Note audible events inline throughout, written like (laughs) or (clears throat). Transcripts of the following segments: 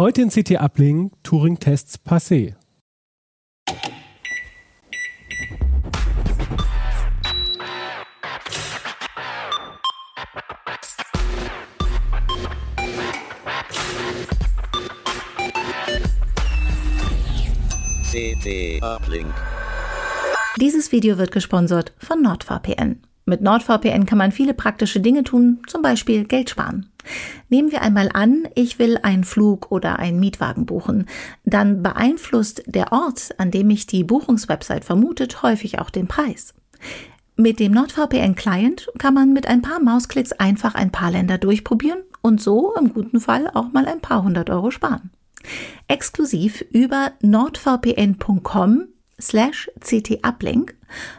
Heute in CT Uplink Turing-Tests passé. CT Uplink. Dieses Video wird gesponsert von NordVPN. Mit NordVPN kann man viele praktische Dinge tun, zum Beispiel Geld sparen. Nehmen wir einmal an, ich will einen Flug oder einen Mietwagen buchen. Dann beeinflusst der Ort, an dem mich die Buchungswebsite vermutet, häufig auch den Preis. Mit dem NordVPN-Client kann man mit ein paar Mausklicks einfach ein paar Länder durchprobieren und so im guten Fall auch mal ein paar hundert Euro sparen. Exklusiv über nordvpn.com slash ctuplink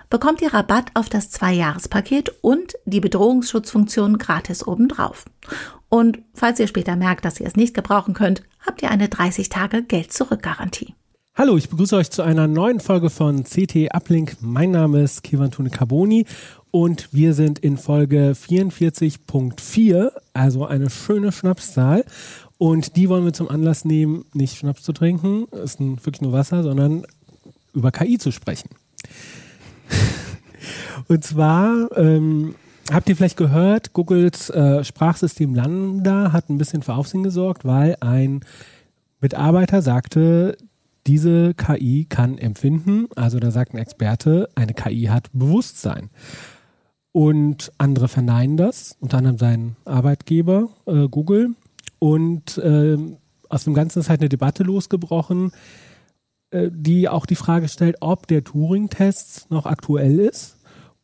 bekommt ihr Rabatt auf das Zwei-Jahres-Paket und die Bedrohungsschutzfunktion gratis obendrauf. Und falls ihr später merkt, dass ihr es nicht gebrauchen könnt, habt ihr eine 30 Tage Geld-Zurück-Garantie. Hallo, ich begrüße euch zu einer neuen Folge von CT Uplink. Mein Name ist Kivantune Carboni und wir sind in Folge 44.4, also eine schöne Schnapszahl. Und die wollen wir zum Anlass nehmen, nicht Schnaps zu trinken, ist wirklich nur Wasser, sondern über KI zu sprechen. (laughs) Und zwar ähm, habt ihr vielleicht gehört, Googles äh, Sprachsystem Lambda hat ein bisschen für Aufsehen gesorgt, weil ein Mitarbeiter sagte, diese KI kann empfinden, also da sagt ein Experte, eine KI hat Bewusstsein. Und andere verneinen das, unter anderem sein Arbeitgeber äh, Google. Und äh, aus dem Ganzen ist halt eine Debatte losgebrochen, die auch die Frage stellt, ob der Turing-Test noch aktuell ist.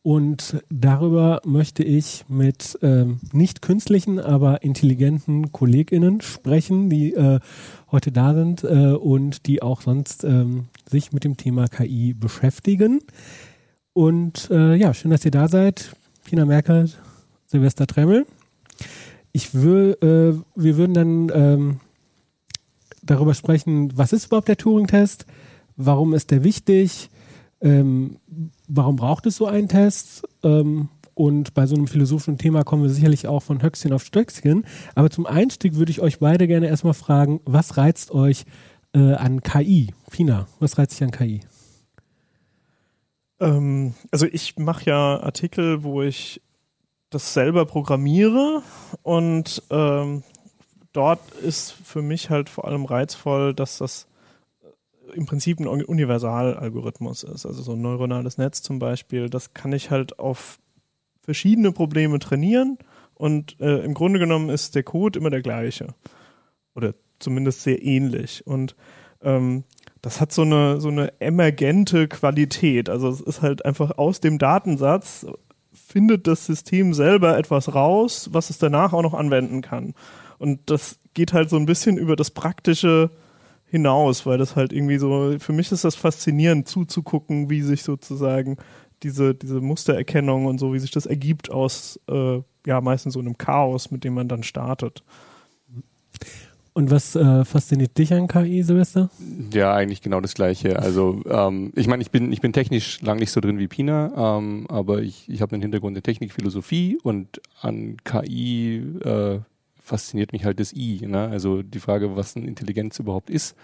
Und darüber möchte ich mit ähm, nicht künstlichen, aber intelligenten KollegInnen sprechen, die äh, heute da sind äh, und die auch sonst ähm, sich mit dem Thema KI beschäftigen. Und äh, ja, schön, dass ihr da seid. Pina Merkel, Silvester Tremmel. Ich will, äh, wir würden dann ähm, darüber sprechen, was ist überhaupt der Turing-Test? Warum ist der wichtig? Ähm, warum braucht es so einen Test? Ähm, und bei so einem philosophischen Thema kommen wir sicherlich auch von Höchstchen auf Stöckchen. Aber zum Einstieg würde ich euch beide gerne erstmal fragen, was reizt euch äh, an KI? Fina, was reizt dich an KI? Ähm, also ich mache ja Artikel, wo ich das selber programmiere und ähm, dort ist für mich halt vor allem reizvoll, dass das im Prinzip ein Universalalgorithmus ist. Also so ein neuronales Netz zum Beispiel, das kann ich halt auf verschiedene Probleme trainieren und äh, im Grunde genommen ist der Code immer der gleiche. Oder zumindest sehr ähnlich. Und ähm, das hat so eine, so eine emergente Qualität. Also es ist halt einfach aus dem Datensatz findet das System selber etwas raus, was es danach auch noch anwenden kann. Und das geht halt so ein bisschen über das praktische hinaus, weil das halt irgendwie so, für mich ist das faszinierend zuzugucken, wie sich sozusagen diese, diese Mustererkennung und so, wie sich das ergibt aus, äh, ja, meistens so einem Chaos, mit dem man dann startet. Und was äh, fasziniert dich an KI, Silvester? Ja, eigentlich genau das Gleiche. Also ähm, ich meine, ich bin, ich bin technisch lang nicht so drin wie Pina, ähm, aber ich, ich habe einen Hintergrund in Technikphilosophie und an KI äh, fasziniert mich halt das I. Ne? Also die Frage, was eine Intelligenz überhaupt ist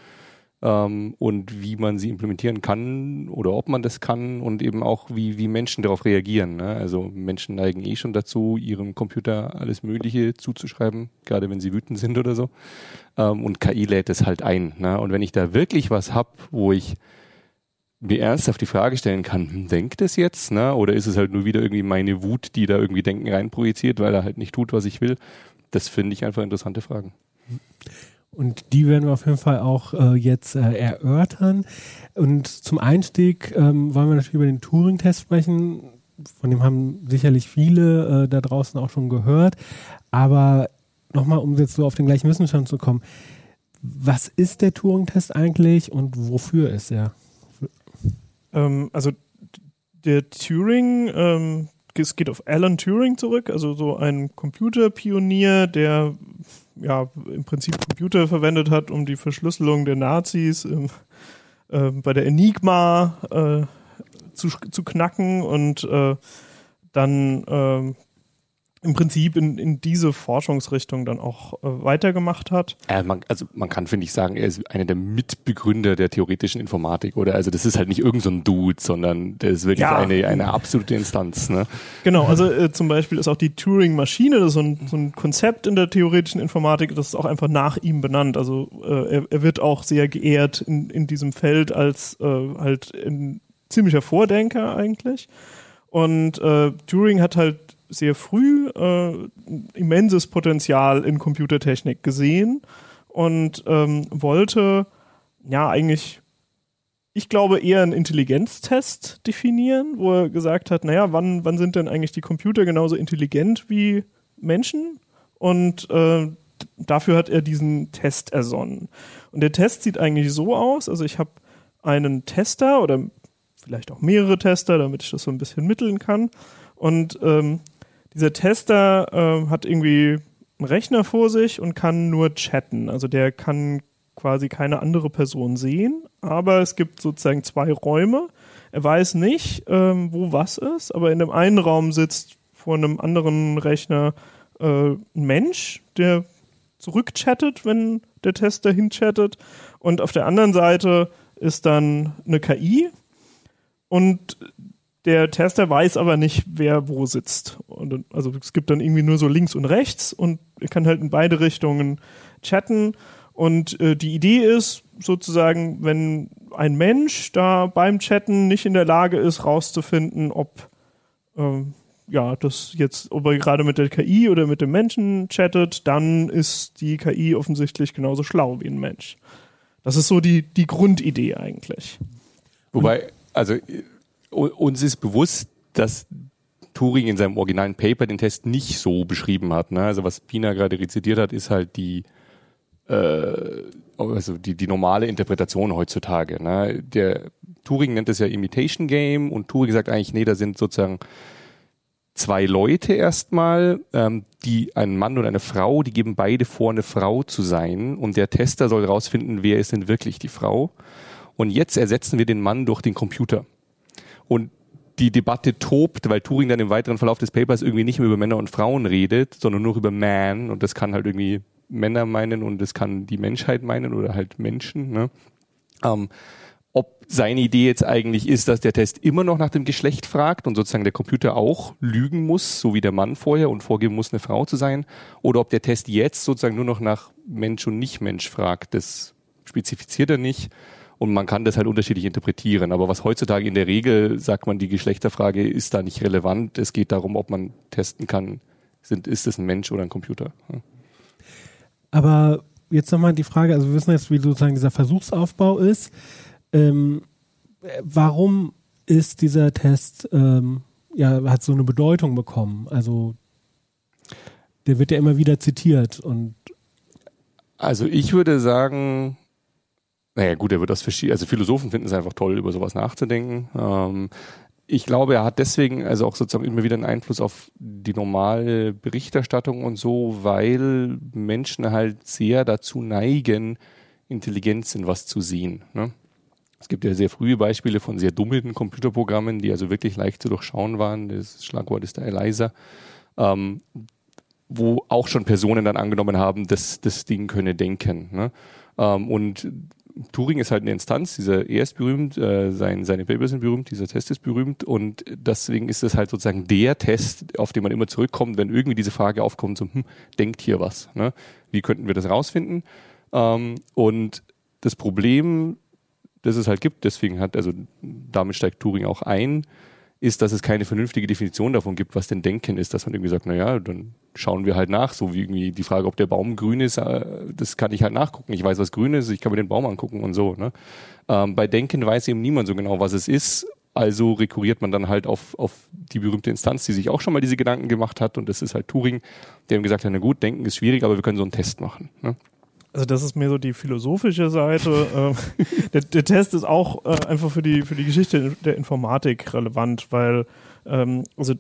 ähm, und wie man sie implementieren kann oder ob man das kann und eben auch, wie, wie Menschen darauf reagieren. Ne? Also Menschen neigen eh schon dazu, ihrem Computer alles Mögliche zuzuschreiben, gerade wenn sie wütend sind oder so. Ähm, und KI lädt es halt ein. Ne? Und wenn ich da wirklich was habe, wo ich mir ernsthaft die Frage stellen kann, hm, denkt es jetzt, ne? Oder ist es halt nur wieder irgendwie meine Wut, die da irgendwie Denken reinprojiziert, weil er halt nicht tut, was ich will? Das finde ich einfach interessante Fragen. Und die werden wir auf jeden Fall auch äh, jetzt äh, erörtern. Und zum Einstieg ähm, wollen wir natürlich über den Turing-Test sprechen. Von dem haben sicherlich viele äh, da draußen auch schon gehört. Aber nochmal, um jetzt so auf den gleichen Wissensstand zu kommen. Was ist der Turing-Test eigentlich und wofür ist er? Ähm, also der Turing ähm, es geht auf Alan Turing zurück, also so ein Computerpionier, der ja im Prinzip Computer verwendet hat, um die Verschlüsselung der Nazis ähm, äh, bei der Enigma äh, zu, zu knacken und äh, dann ähm, im Prinzip in, in diese Forschungsrichtung dann auch äh, weitergemacht hat. Äh, man, also man kann, finde ich, sagen, er ist einer der Mitbegründer der theoretischen Informatik, oder? Also das ist halt nicht irgendein so Dude, sondern der ist wirklich ja. eine, eine absolute Instanz. Ne? Genau, also äh, zum Beispiel ist auch die Turing-Maschine, das ist so ein, so ein Konzept in der theoretischen Informatik, das ist auch einfach nach ihm benannt. Also äh, er, er wird auch sehr geehrt in, in diesem Feld als äh, halt ein ziemlicher Vordenker eigentlich. Und äh, Turing hat halt sehr früh äh, immenses Potenzial in Computertechnik gesehen und ähm, wollte ja eigentlich, ich glaube, eher einen Intelligenztest definieren, wo er gesagt hat, naja, wann, wann sind denn eigentlich die Computer genauso intelligent wie Menschen? Und äh, dafür hat er diesen Test ersonnen. Und der Test sieht eigentlich so aus, also ich habe einen Tester oder vielleicht auch mehrere Tester, damit ich das so ein bisschen mitteln kann. Und ähm, dieser Tester äh, hat irgendwie einen Rechner vor sich und kann nur chatten. Also der kann quasi keine andere Person sehen, aber es gibt sozusagen zwei Räume. Er weiß nicht, ähm, wo was ist, aber in dem einen Raum sitzt vor einem anderen Rechner äh, ein Mensch, der zurückchattet, wenn der Tester hinchattet. Und auf der anderen Seite ist dann eine KI und der Tester weiß aber nicht, wer wo sitzt. Und, also es gibt dann irgendwie nur so links und rechts und er kann halt in beide Richtungen chatten. Und äh, die Idee ist sozusagen, wenn ein Mensch da beim Chatten nicht in der Lage ist, rauszufinden, ob ähm, ja, das jetzt, ob er gerade mit der KI oder mit dem Menschen chattet, dann ist die KI offensichtlich genauso schlau wie ein Mensch. Das ist so die, die Grundidee eigentlich. Wobei, also uns ist bewusst, dass Turing in seinem originalen Paper den Test nicht so beschrieben hat. Ne? Also was Pina gerade rezitiert hat, ist halt die äh, also die, die normale Interpretation heutzutage. Ne? Der Turing nennt es ja Imitation Game und Turing sagt eigentlich, nee, da sind sozusagen zwei Leute erstmal, ähm, die ein Mann und eine Frau, die geben beide vor, eine Frau zu sein und der Tester soll rausfinden, wer ist denn wirklich die Frau. Und jetzt ersetzen wir den Mann durch den Computer. Und die Debatte tobt, weil Turing dann im weiteren Verlauf des Papers irgendwie nicht mehr über Männer und Frauen redet, sondern nur über Man und das kann halt irgendwie Männer meinen und das kann die Menschheit meinen oder halt Menschen. Ne? Ähm, ob seine Idee jetzt eigentlich ist, dass der Test immer noch nach dem Geschlecht fragt und sozusagen der Computer auch lügen muss, so wie der Mann vorher und vorgeben muss, eine Frau zu sein, oder ob der Test jetzt sozusagen nur noch nach Mensch und Nicht-Mensch fragt, das spezifiziert er nicht. Und man kann das halt unterschiedlich interpretieren. Aber was heutzutage in der Regel sagt man, die Geschlechterfrage ist da nicht relevant. Es geht darum, ob man testen kann, sind, ist es ein Mensch oder ein Computer. Aber jetzt nochmal die Frage, also wir wissen jetzt, wie sozusagen dieser Versuchsaufbau ist. Ähm, warum ist dieser Test, ähm, ja, hat so eine Bedeutung bekommen? Also der wird ja immer wieder zitiert und also ich würde sagen, naja, gut, er wird das verschieden. Also Philosophen finden es einfach toll, über sowas nachzudenken. Ähm, ich glaube, er hat deswegen also auch sozusagen immer wieder einen Einfluss auf die normale Berichterstattung und so, weil Menschen halt sehr dazu neigen, Intelligenz in was zu sehen. Ne? Es gibt ja sehr frühe Beispiele von sehr dummen Computerprogrammen, die also wirklich leicht zu durchschauen waren. Das Schlagwort ist der Eliza. Ähm, wo auch schon Personen dann angenommen haben, dass das Ding könne denken. Ne? Ähm, und Turing ist halt eine Instanz, dieser er ist berühmt, äh, sein, seine Papers sind berühmt, dieser Test ist berühmt und deswegen ist es halt sozusagen der Test, auf den man immer zurückkommt, wenn irgendwie diese Frage aufkommt, so, hm, denkt hier was, ne? Wie könnten wir das rausfinden? Ähm, und das Problem, das es halt gibt, deswegen hat, also damit steigt Turing auch ein, ist, dass es keine vernünftige Definition davon gibt, was denn Denken ist, dass man irgendwie sagt, naja, dann schauen wir halt nach, so wie irgendwie die Frage, ob der Baum grün ist, äh, das kann ich halt nachgucken. Ich weiß, was grün ist, ich kann mir den Baum angucken und so. Ne? Ähm, bei Denken weiß eben niemand so genau, was es ist, also rekurriert man dann halt auf, auf die berühmte Instanz, die sich auch schon mal diese Gedanken gemacht hat und das ist halt Turing, der ihm gesagt hat, na gut, Denken ist schwierig, aber wir können so einen Test machen. Ne? Also das ist mehr so die philosophische Seite. (laughs) Ähm, der, der, Test ist auch äh, einfach für die, für die Geschichte der Informatik relevant, weil ähm, also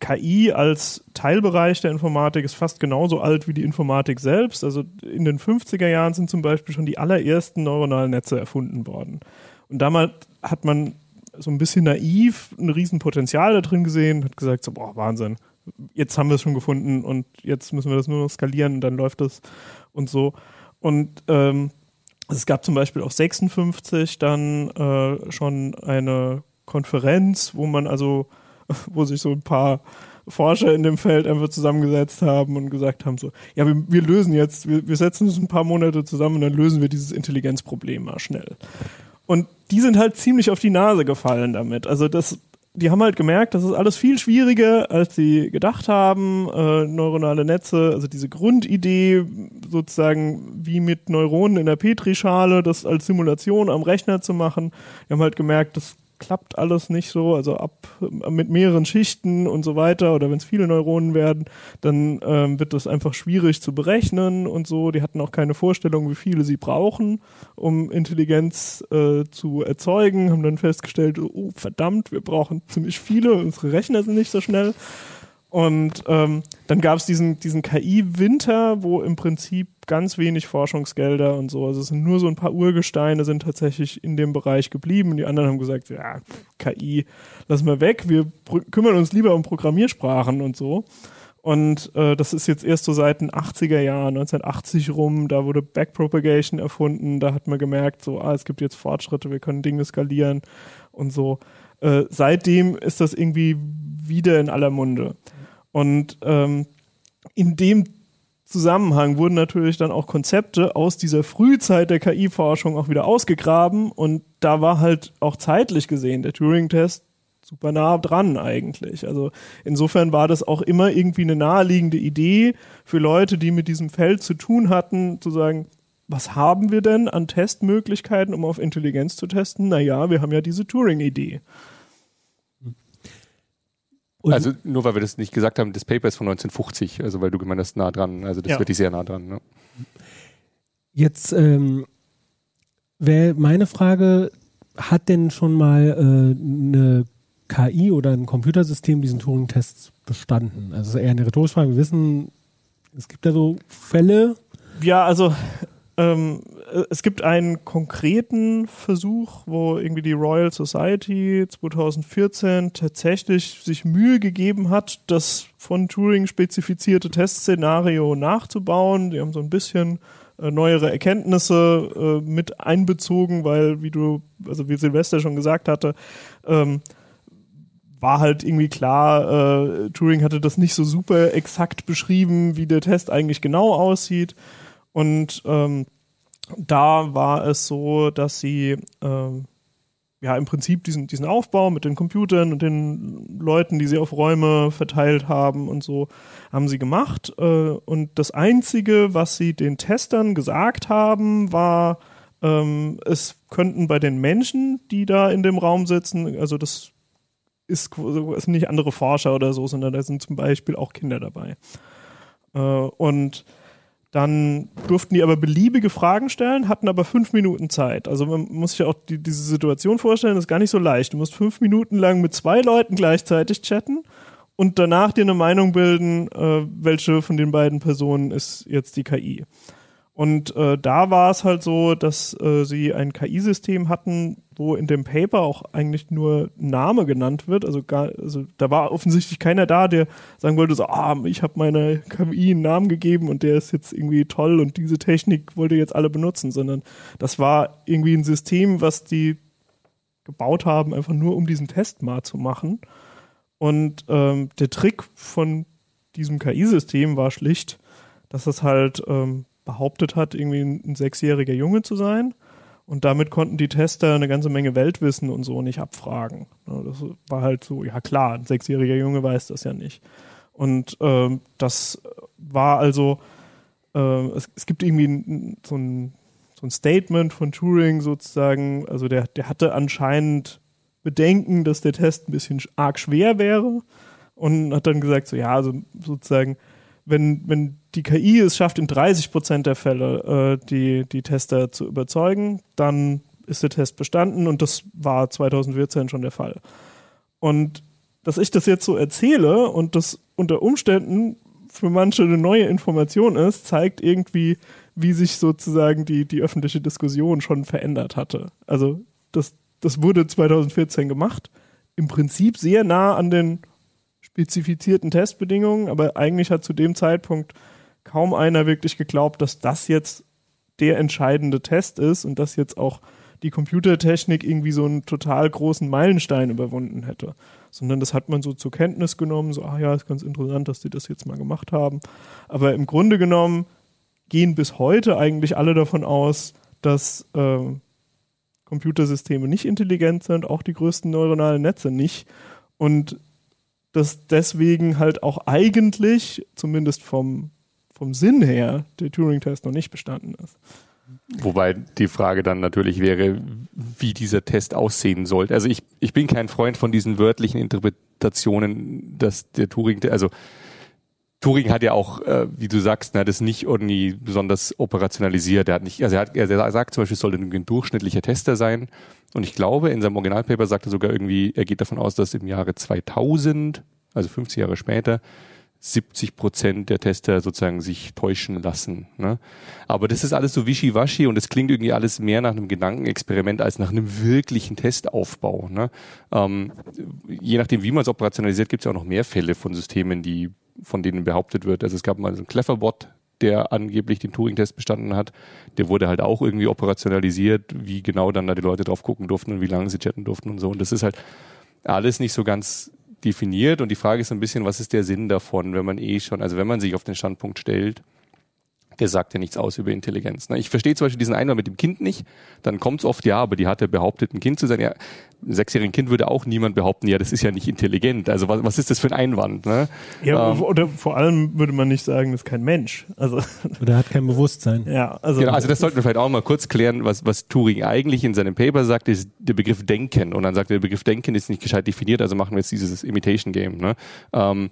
KI als Teilbereich der Informatik ist fast genauso alt wie die Informatik selbst. Also in den 50er Jahren sind zum Beispiel schon die allerersten neuronalen Netze erfunden worden. Und damals hat man so ein bisschen naiv ein Riesenpotenzial da drin gesehen, hat gesagt, so, boah, Wahnsinn, jetzt haben wir es schon gefunden und jetzt müssen wir das nur noch skalieren und dann läuft das und so. Und ähm, es gab zum Beispiel auch 56 dann äh, schon eine Konferenz, wo man also, (laughs) wo sich so ein paar Forscher in dem Feld einfach zusammengesetzt haben und gesagt haben so, ja, wir, wir lösen jetzt, wir, wir setzen uns ein paar Monate zusammen und dann lösen wir dieses Intelligenzproblem mal schnell. Und die sind halt ziemlich auf die Nase gefallen damit. Also das die haben halt gemerkt, das ist alles viel schwieriger, als sie gedacht haben. Äh, neuronale Netze, also diese Grundidee, sozusagen wie mit Neuronen in der Petrischale, das als Simulation am Rechner zu machen. Die haben halt gemerkt, das klappt alles nicht so, also ab mit mehreren Schichten und so weiter oder wenn es viele Neuronen werden, dann ähm, wird das einfach schwierig zu berechnen und so. Die hatten auch keine Vorstellung, wie viele sie brauchen, um Intelligenz äh, zu erzeugen, haben dann festgestellt, oh verdammt, wir brauchen ziemlich viele, unsere Rechner sind nicht so schnell. Und ähm, dann gab es diesen, diesen KI-Winter, wo im Prinzip ganz wenig Forschungsgelder und so, also es sind nur so ein paar Urgesteine sind tatsächlich in dem Bereich geblieben. Und die anderen haben gesagt, ja, KI, lassen wir weg, wir kümmern uns lieber um Programmiersprachen und so. Und äh, das ist jetzt erst so seit den 80er Jahren, 1980 rum, da wurde Backpropagation erfunden, da hat man gemerkt, so, ah, es gibt jetzt Fortschritte, wir können Dinge skalieren und so. Äh, seitdem ist das irgendwie wieder in aller Munde. Und ähm, in dem Zusammenhang wurden natürlich dann auch Konzepte aus dieser Frühzeit der KI-Forschung auch wieder ausgegraben und da war halt auch zeitlich gesehen der Turing-Test super nah dran eigentlich. Also insofern war das auch immer irgendwie eine naheliegende Idee für Leute, die mit diesem Feld zu tun hatten, zu sagen, was haben wir denn an Testmöglichkeiten, um auf Intelligenz zu testen? Naja, wir haben ja diese Turing-Idee. Und also nur weil wir das nicht gesagt haben, das Paper ist von 1950, also weil du gemeint hast, nah dran. Also das ja. wirklich sehr nah dran. Ne? Jetzt ähm, wäre meine Frage, hat denn schon mal äh, eine KI oder ein Computersystem diesen Turing-Test bestanden? Also eher eine rhetorische Frage. Wir wissen, es gibt da so Fälle. Ja, also ähm, es gibt einen konkreten Versuch, wo irgendwie die Royal Society 2014 tatsächlich sich Mühe gegeben hat, das von Turing spezifizierte Testszenario nachzubauen. Die haben so ein bisschen äh, neuere Erkenntnisse äh, mit einbezogen, weil, wie du, also wie Silvester schon gesagt hatte, ähm, war halt irgendwie klar, äh, Turing hatte das nicht so super exakt beschrieben, wie der Test eigentlich genau aussieht. Und ähm, da war es so, dass sie ähm, ja im Prinzip diesen, diesen Aufbau mit den Computern und den Leuten, die sie auf Räume verteilt haben und so, haben sie gemacht. Äh, und das Einzige, was sie den Testern gesagt haben, war, ähm, es könnten bei den Menschen, die da in dem Raum sitzen, also das ist, sind nicht andere Forscher oder so, sondern da sind zum Beispiel auch Kinder dabei. Äh, und dann durften die aber beliebige Fragen stellen, hatten aber fünf Minuten Zeit. Also man muss sich auch die, diese Situation vorstellen, das ist gar nicht so leicht. Du musst fünf Minuten lang mit zwei Leuten gleichzeitig chatten und danach dir eine Meinung bilden, äh, welche von den beiden Personen ist jetzt die KI. Und äh, da war es halt so, dass äh, sie ein KI-System hatten, wo in dem Paper auch eigentlich nur Name genannt wird. Also, gar, also da war offensichtlich keiner da, der sagen wollte, so, ah, ich habe meiner KI einen Namen gegeben und der ist jetzt irgendwie toll und diese Technik wollte jetzt alle benutzen, sondern das war irgendwie ein System, was die gebaut haben, einfach nur um diesen Test mal zu machen. Und ähm, der Trick von diesem KI-System war schlicht, dass es halt ähm, behauptet hat, irgendwie ein sechsjähriger Junge zu sein. Und damit konnten die Tester eine ganze Menge Weltwissen und so nicht abfragen. Das war halt so, ja klar, ein sechsjähriger Junge weiß das ja nicht. Und ähm, das war also, äh, es, es, gibt irgendwie so ein, so ein Statement von Turing sozusagen, also der, der hatte anscheinend Bedenken, dass der Test ein bisschen arg schwer wäre und hat dann gesagt, so ja, also sozusagen, wenn, wenn die KI es schafft, in 30 Prozent der Fälle äh, die, die Tester zu überzeugen, dann ist der Test bestanden und das war 2014 schon der Fall. Und dass ich das jetzt so erzähle und das unter Umständen für manche eine neue Information ist, zeigt irgendwie, wie sich sozusagen die, die öffentliche Diskussion schon verändert hatte. Also das, das wurde 2014 gemacht, im Prinzip sehr nah an den spezifizierten Testbedingungen, aber eigentlich hat zu dem Zeitpunkt kaum einer wirklich geglaubt, dass das jetzt der entscheidende Test ist und dass jetzt auch die Computertechnik irgendwie so einen total großen Meilenstein überwunden hätte. Sondern das hat man so zur Kenntnis genommen, so, ah ja, ist ganz interessant, dass die das jetzt mal gemacht haben. Aber im Grunde genommen gehen bis heute eigentlich alle davon aus, dass äh, Computersysteme nicht intelligent sind, auch die größten neuronalen Netze nicht. Und dass deswegen halt auch eigentlich, zumindest vom, vom Sinn her, der Turing-Test noch nicht bestanden ist. Wobei die Frage dann natürlich wäre, wie dieser Test aussehen sollte. Also ich, ich bin kein Freund von diesen wörtlichen Interpretationen, dass der Turing, also Turing hat ja auch, äh, wie du sagst, ne, das nicht irgendwie besonders operationalisiert. Er hat nicht, also er, hat, er sagt zum Beispiel, es soll ein durchschnittlicher Tester sein. Und ich glaube, in seinem Originalpaper sagt er sogar irgendwie, er geht davon aus, dass im Jahre 2000, also 50 Jahre später, 70 Prozent der Tester sozusagen sich täuschen lassen. Ne? Aber das ist alles so wischiwaschi und es klingt irgendwie alles mehr nach einem Gedankenexperiment als nach einem wirklichen Testaufbau. Ne? Ähm, je nachdem, wie man es operationalisiert, gibt es ja auch noch mehr Fälle von Systemen, die von denen behauptet wird. Also es gab mal so einen Cleverbot, der angeblich den Turing-Test bestanden hat. Der wurde halt auch irgendwie operationalisiert, wie genau dann da die Leute drauf gucken durften und wie lange sie chatten durften und so. Und das ist halt alles nicht so ganz definiert. Und die Frage ist ein bisschen, was ist der Sinn davon, wenn man eh schon, also wenn man sich auf den Standpunkt stellt, der sagt ja nichts aus über Intelligenz. Ne? Ich verstehe zum Beispiel diesen Einwand mit dem Kind nicht. Dann kommt es oft, ja, aber die hat ja behauptet, ein Kind zu sein. Ja, ein sechsjährigen Kind würde auch niemand behaupten, ja, das ist ja nicht intelligent. Also was, was ist das für ein Einwand? Ne? Ja, ähm, oder vor allem würde man nicht sagen, das ist kein Mensch. Also (laughs) oder hat kein Bewusstsein. Ja, also, genau, also das sollten wir vielleicht auch mal kurz klären, was, was Turing eigentlich in seinem Paper sagt, ist der Begriff Denken. Und dann sagt er, der Begriff Denken ist nicht gescheit definiert, also machen wir jetzt dieses Imitation Game. Ne? Ähm,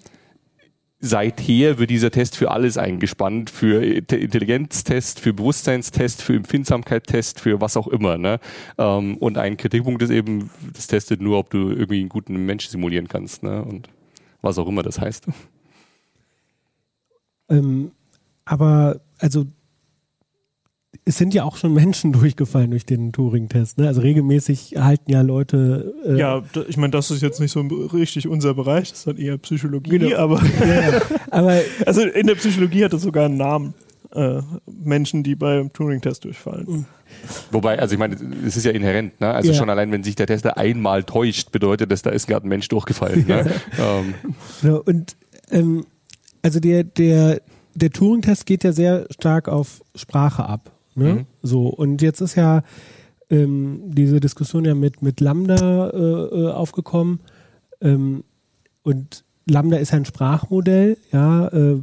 seither wird dieser Test für alles eingespannt, für Intelligenztest, für Bewusstseinstest, für Empfindsamkeitstest, für was auch immer. Ne? Ähm, und ein Kritikpunkt ist eben, das testet nur, ob du irgendwie einen guten Mensch simulieren kannst. Ne? Und was auch immer das heißt. Ähm, aber also es sind ja auch schon Menschen (laughs) durchgefallen durch den Turing-Test. Ne? Also regelmäßig halten ja Leute. Äh ja, ich meine, das ist jetzt nicht so richtig unser Bereich, das ist dann eher Psychologie, genau. aber, ja, (laughs) aber also in der Psychologie hat es sogar einen Namen. Äh, Menschen, die beim Turing-Test durchfallen. Mhm. Wobei, also ich meine, es ist ja inhärent, ne? Also ja. schon allein, wenn sich der Tester einmal täuscht, bedeutet das, da ist gerade ein Mensch durchgefallen. Ne? ähm. ja, und ähm, also der, der, der Turing-Test geht ja sehr stark auf Sprache ab. Ne? Mhm. So, und jetzt ist ja ähm, diese Diskussion ja mit, mit Lambda äh, äh, aufgekommen. Ähm, und Lambda ist ein Sprachmodell, ja. Äh,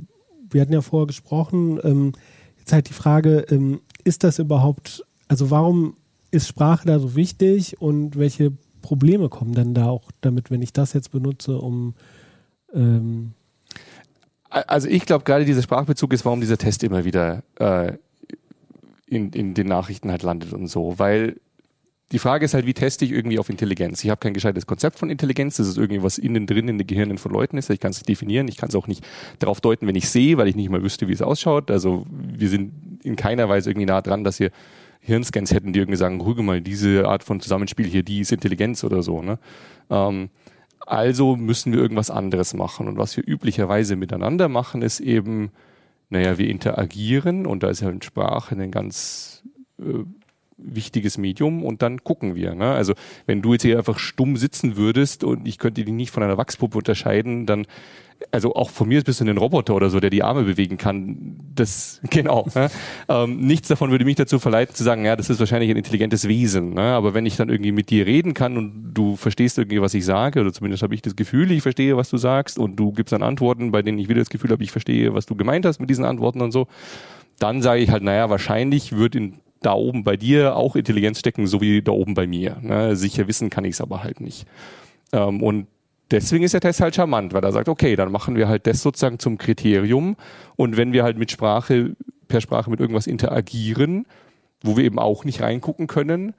wir hatten ja vorher gesprochen. Ähm, jetzt halt die Frage, ähm, ist das überhaupt, also warum ist Sprache da so wichtig und welche Probleme kommen dann da auch damit, wenn ich das jetzt benutze, um ähm also ich glaube gerade dieser Sprachbezug ist, warum dieser Test immer wieder äh, in, in den Nachrichten halt landet und so. Weil die Frage ist halt, wie teste ich irgendwie auf Intelligenz? Ich habe kein gescheites Konzept von Intelligenz. Das ist irgendwie was innen drin in den Gehirnen von Leuten ist. Ich kann es nicht definieren. Ich kann es auch nicht darauf deuten, wenn ich sehe, weil ich nicht mal wüsste, wie es ausschaut. Also wir sind in keiner Weise irgendwie nah dran, dass wir Hirnscans hätten, die irgendwie sagen, gucke mal, diese Art von Zusammenspiel hier, die ist Intelligenz oder so. Ne? Ähm, also müssen wir irgendwas anderes machen. Und was wir üblicherweise miteinander machen, ist eben naja, wir interagieren und da ist ja Sprache ein ganz äh, wichtiges Medium und dann gucken wir. Ne? Also wenn du jetzt hier einfach stumm sitzen würdest und ich könnte dich nicht von einer Wachspuppe unterscheiden, dann also auch von mir bist du ein Roboter oder so, der die Arme bewegen kann. Das, (laughs) genau. Ne? Ähm, nichts davon würde mich dazu verleiten zu sagen, ja, das ist wahrscheinlich ein intelligentes Wesen. Ne? Aber wenn ich dann irgendwie mit dir reden kann und du verstehst irgendwie, was ich sage, oder zumindest habe ich das Gefühl, ich verstehe, was du sagst, und du gibst dann Antworten, bei denen ich wieder das Gefühl habe, ich verstehe, was du gemeint hast mit diesen Antworten und so, dann sage ich halt, naja, wahrscheinlich wird in da oben bei dir auch Intelligenz stecken, so wie da oben bei mir. Ne? Sicher wissen kann ich es aber halt nicht. Ähm, und deswegen ist der Test halt charmant, weil er sagt, okay, dann machen wir halt das sozusagen zum Kriterium. Und wenn wir halt mit Sprache, per Sprache mit irgendwas interagieren, wo wir eben auch nicht reingucken können,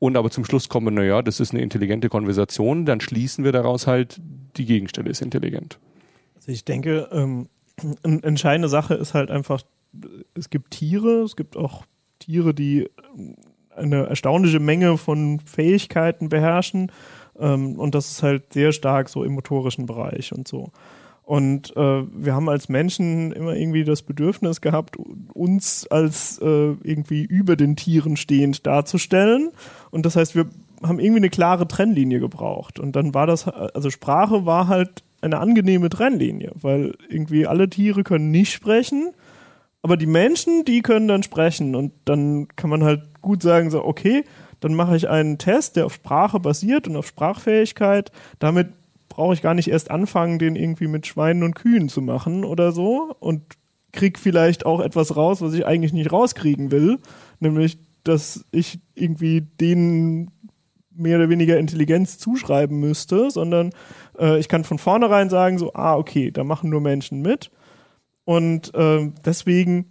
und aber zum Schluss kommen, naja, das ist eine intelligente Konversation, dann schließen wir daraus halt, die Gegenstelle ist intelligent. Also ich denke, ähm, (clears throat) eine entscheidende Sache ist halt einfach, es gibt Tiere, es gibt auch Tiere, die eine erstaunliche Menge von Fähigkeiten beherrschen Ähm, und das ist halt sehr stark so im motorischen Bereich und so. Und äh, wir haben als Menschen immer irgendwie das Bedürfnis gehabt, uns als äh, irgendwie über den Tieren stehend darzustellen. Und das heißt, wir haben irgendwie eine klare Trennlinie gebraucht. Und dann war das, also Sprache war halt eine angenehme Trennlinie, weil irgendwie alle Tiere können nicht sprechen, aber die Menschen, die können dann sprechen. Und dann kann man halt gut sagen, so, okay, dann mache ich einen Test, der auf Sprache basiert und auf Sprachfähigkeit. Damit brauche ich gar nicht erst anfangen, den irgendwie mit Schweinen und Kühen zu machen oder so und krieg vielleicht auch etwas raus, was ich eigentlich nicht rauskriegen will, nämlich, dass ich irgendwie denen mehr oder weniger Intelligenz zuschreiben müsste, sondern äh, ich kann von vornherein sagen, so, ah, okay, da machen nur Menschen mit. Und äh, deswegen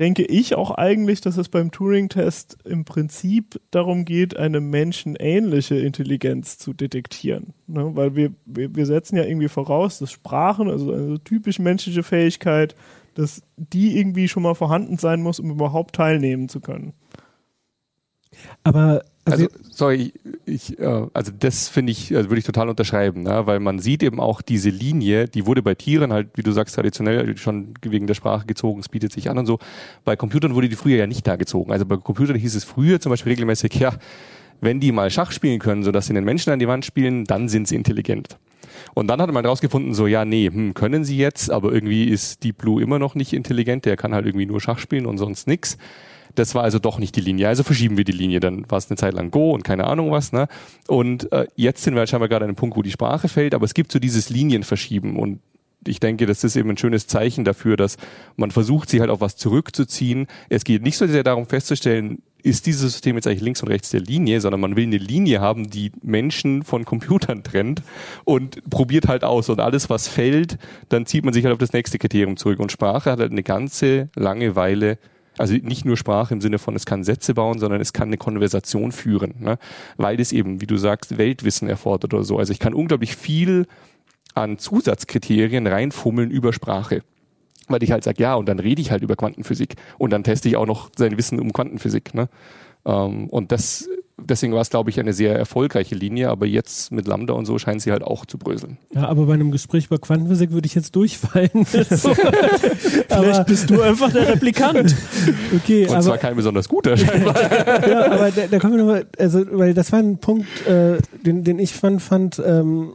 denke ich auch eigentlich, dass es beim Turing-Test im Prinzip darum geht, eine menschenähnliche Intelligenz zu detektieren. Ne? Weil wir, wir, wir setzen ja irgendwie voraus, dass Sprachen, also eine typisch menschliche Fähigkeit, dass die irgendwie schon mal vorhanden sein muss, um überhaupt teilnehmen zu können. Aber also, also sorry, ich, äh, also das finde ich, also würde ich total unterschreiben, ne? weil man sieht eben auch diese Linie, die wurde bei Tieren halt, wie du sagst, traditionell schon wegen der Sprache gezogen, es bietet sich an und so. Bei Computern wurde die früher ja nicht da gezogen. Also bei Computern hieß es früher zum Beispiel regelmäßig, ja, wenn die mal Schach spielen können, sodass sie den Menschen an die Wand spielen, dann sind sie intelligent. Und dann hat man rausgefunden, so ja, nee, hm, können sie jetzt, aber irgendwie ist Deep Blue immer noch nicht intelligent, der kann halt irgendwie nur Schach spielen und sonst nix. Das war also doch nicht die Linie. Also verschieben wir die Linie. Dann war es eine Zeit lang Go und keine Ahnung was. Ne? Und äh, jetzt sind wir halt scheinbar gerade an einem Punkt, wo die Sprache fällt, aber es gibt so dieses Linienverschieben und ich denke, das ist eben ein schönes Zeichen dafür, dass man versucht, sie halt auf was zurückzuziehen. Es geht nicht so sehr darum festzustellen, ist dieses System jetzt eigentlich links und rechts der Linie, sondern man will eine Linie haben, die Menschen von Computern trennt und probiert halt aus. Und alles, was fällt, dann zieht man sich halt auf das nächste Kriterium zurück. Und Sprache hat halt eine ganze lange Weile also nicht nur Sprache im Sinne von, es kann Sätze bauen, sondern es kann eine Konversation führen, ne? weil es eben, wie du sagst, Weltwissen erfordert oder so. Also ich kann unglaublich viel an Zusatzkriterien reinfummeln über Sprache. Weil ich halt sage, ja, und dann rede ich halt über Quantenphysik und dann teste ich auch noch sein Wissen um Quantenphysik. Ne? Ähm, und das deswegen war es, glaube ich, eine sehr erfolgreiche Linie, aber jetzt mit Lambda und so scheint sie halt auch zu bröseln. Ja, aber bei einem Gespräch über Quantenphysik würde ich jetzt durchfallen. (laughs) (laughs) Vielleicht bist du einfach der Replikant. (laughs) okay, und aber, zwar kein besonders guter scheinbar. ja, aber da, da kommen wir nochmal, also, weil das war ein Punkt, äh, den, den ich fand, fand ähm,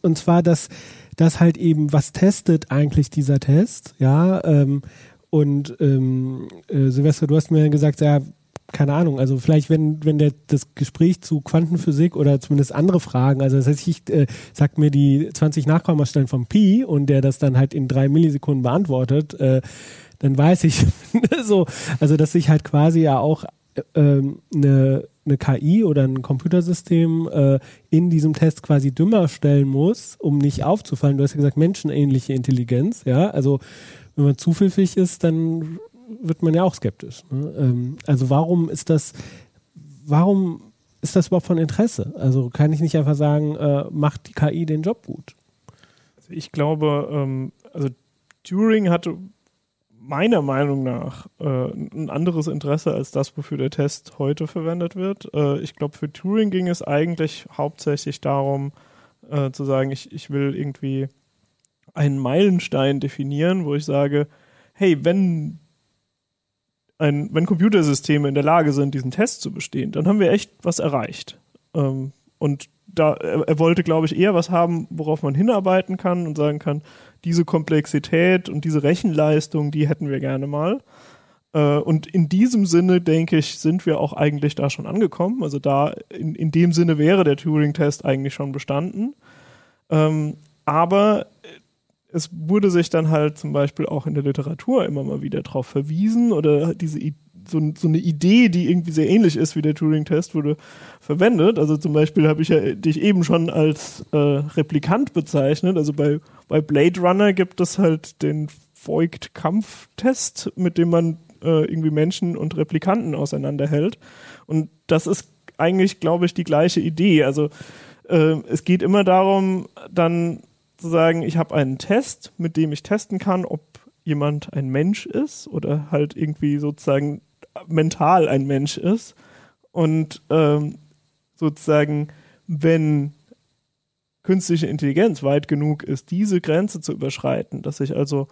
und zwar, dass das halt eben, was testet eigentlich dieser Test, ja, ähm, und ähm, äh, Silvester, du hast mir gesagt, ja, keine Ahnung, also vielleicht, wenn, wenn der, das Gespräch zu Quantenphysik oder zumindest andere Fragen, also das heißt, ich äh, sag mir die 20 Nachkommastellen vom Pi und der das dann halt in drei Millisekunden beantwortet, äh, dann weiß ich (laughs) so, also dass ich halt quasi ja auch äh, eine, eine KI oder ein Computersystem äh, in diesem Test quasi dümmer stellen muss, um nicht aufzufallen. Du hast ja gesagt, menschenähnliche Intelligenz, ja, also wenn man zu pfiffig ist, dann wird man ja auch skeptisch. Ne? Ähm, also warum ist das, warum ist das überhaupt von Interesse? Also kann ich nicht einfach sagen, äh, macht die KI den Job gut? Also ich glaube, ähm, also Turing hatte meiner Meinung nach äh, ein anderes Interesse als das, wofür der Test heute verwendet wird. Äh, ich glaube, für Turing ging es eigentlich hauptsächlich darum, äh, zu sagen, ich, ich will irgendwie einen Meilenstein definieren, wo ich sage, hey, wenn ein, wenn Computersysteme in der Lage sind, diesen Test zu bestehen, dann haben wir echt was erreicht. Ähm, und da, er, er wollte, glaube ich, eher was haben, worauf man hinarbeiten kann und sagen kann, diese Komplexität und diese Rechenleistung, die hätten wir gerne mal. Äh, und in diesem Sinne, denke ich, sind wir auch eigentlich da schon angekommen. Also da, in, in dem Sinne wäre der Turing-Test eigentlich schon bestanden. Ähm, aber es wurde sich dann halt zum Beispiel auch in der Literatur immer mal wieder darauf verwiesen oder diese so, so, eine Idee, die irgendwie sehr ähnlich ist wie der Turing-Test, wurde verwendet. Also zum Beispiel habe ich ja dich eben schon als äh, Replikant bezeichnet. Also bei, bei Blade Runner gibt es halt den Voigt-Kampf-Test, mit dem man äh, irgendwie Menschen und Replikanten auseinanderhält. Und das ist eigentlich, glaube ich, die gleiche Idee. Also äh, es geht immer darum, dann zu sagen, ich habe einen Test, mit dem ich testen kann, ob jemand ein Mensch ist oder halt irgendwie sozusagen mental ein Mensch ist. Und ähm, sozusagen wenn künstliche Intelligenz weit genug ist, diese Grenze zu überschreiten, dass sich also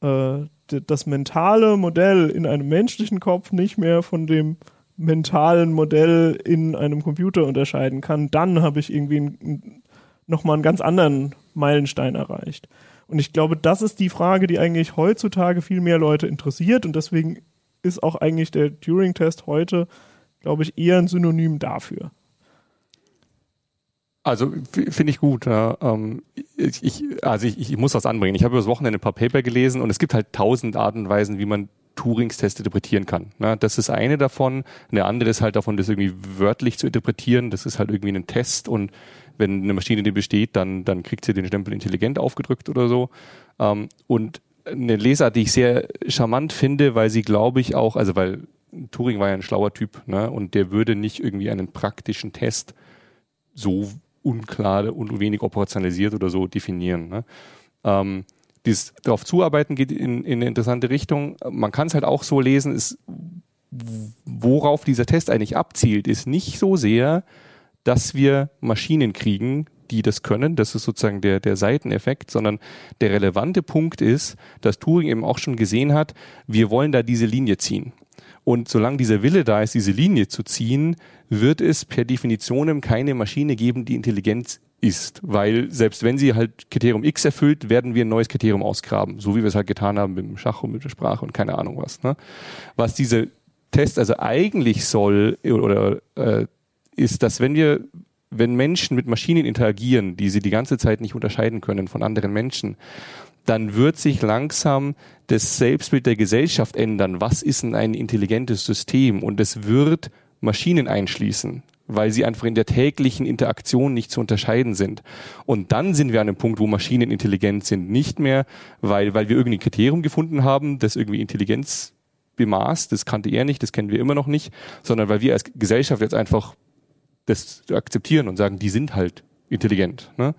äh, das mentale Modell in einem menschlichen Kopf nicht mehr von dem mentalen Modell in einem Computer unterscheiden kann, dann habe ich irgendwie nochmal einen ganz anderen Meilenstein erreicht. Und ich glaube, das ist die Frage, die eigentlich heutzutage viel mehr Leute interessiert und deswegen ist auch eigentlich der Turing-Test heute, glaube ich, eher ein Synonym dafür. Also finde ich gut. Ja. Ähm, ich, also ich, ich muss was anbringen. Ich habe über das Wochenende ein paar Paper gelesen und es gibt halt tausend Arten und Weisen, wie man Turings Test interpretieren kann. Ne? Das ist eine davon. Eine andere ist halt davon, das irgendwie wörtlich zu interpretieren. Das ist halt irgendwie ein Test und wenn eine Maschine den besteht, dann, dann kriegt sie den Stempel intelligent aufgedrückt oder so. Ähm, und eine Lesart, die ich sehr charmant finde, weil sie, glaube ich, auch, also weil Turing war ja ein schlauer Typ, ne? Und der würde nicht irgendwie einen praktischen Test so unklar und wenig operationalisiert oder so definieren. Ne? Ähm, dieses darauf zuarbeiten geht in, in eine interessante Richtung. Man kann es halt auch so lesen, ist, worauf dieser Test eigentlich abzielt, ist nicht so sehr, dass wir Maschinen kriegen, die das können. Das ist sozusagen der, der Seiteneffekt, sondern der relevante Punkt ist, dass Turing eben auch schon gesehen hat, wir wollen da diese Linie ziehen. Und solange dieser Wille da ist, diese Linie zu ziehen, wird es per Definition keine Maschine geben, die intelligent ist. Weil selbst wenn sie halt Kriterium X erfüllt, werden wir ein neues Kriterium ausgraben. So wie wir es halt getan haben mit dem Schach und mit der Sprache und keine Ahnung was. Ne? Was diese Test also eigentlich soll oder äh, ist, dass wenn wir wenn Menschen mit Maschinen interagieren, die sie die ganze Zeit nicht unterscheiden können von anderen Menschen, dann wird sich langsam das Selbstbild der Gesellschaft ändern. Was ist denn ein intelligentes System? Und es wird Maschinen einschließen, weil sie einfach in der täglichen Interaktion nicht zu unterscheiden sind. Und dann sind wir an einem Punkt, wo Maschinen intelligent sind. Nicht mehr, weil, weil wir irgendwie ein Kriterium gefunden haben, das irgendwie Intelligenz bemaßt, das kannte er nicht, das kennen wir immer noch nicht, sondern weil wir als Gesellschaft jetzt einfach das akzeptieren und sagen, die sind halt intelligent. Ne?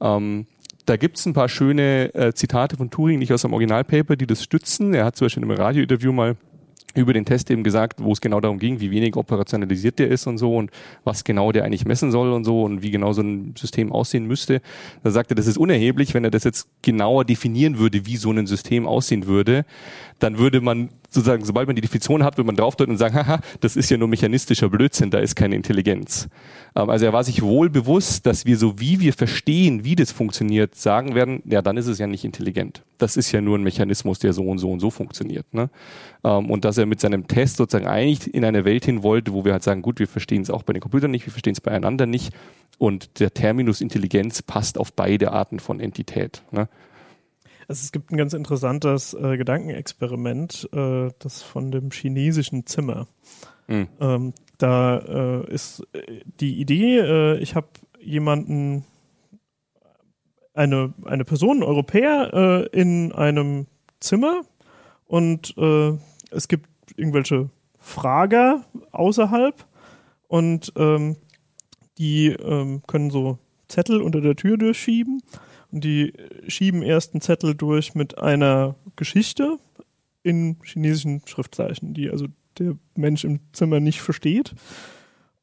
Ähm, da gibt's ein paar schöne äh, Zitate von Turing, nicht aus dem Originalpaper, die das stützen. Er hat zum Beispiel in einem Radiointerview mal über den Test eben gesagt, wo es genau darum ging, wie wenig operationalisiert der ist und so und was genau der eigentlich messen soll und so und wie genau so ein System aussehen müsste. Da sagte das ist unerheblich, wenn er das jetzt genauer definieren würde, wie so ein System aussehen würde, dann würde man sozusagen, sobald man die Definition hat, würde man draufdeuten und sagen, haha, das ist ja nur mechanistischer Blödsinn, da ist keine Intelligenz. Ähm, also er war sich wohl bewusst, dass wir so wie wir verstehen, wie das funktioniert, sagen werden, ja, dann ist es ja nicht intelligent. Das ist ja nur ein Mechanismus, der so und so und so funktioniert. Ne? Ähm, und dass er mit seinem Test sozusagen eigentlich in eine Welt hin wollte, wo wir halt sagen, gut, wir verstehen es auch bei den Computern nicht, wir verstehen es beieinander nicht. Und der Terminus Intelligenz passt auf beide Arten von Entität. Ne? Also es gibt ein ganz interessantes äh, Gedankenexperiment, äh, das von dem chinesischen Zimmer. Mhm. Ähm, da äh, ist äh, die Idee, äh, ich habe jemanden, eine, eine Person, Europäer, äh, in einem Zimmer und es gibt irgendwelche Frager außerhalb und ähm, die ähm, können so Zettel unter der Tür durchschieben und die schieben erst einen Zettel durch mit einer Geschichte in chinesischen Schriftzeichen, die also der Mensch im Zimmer nicht versteht.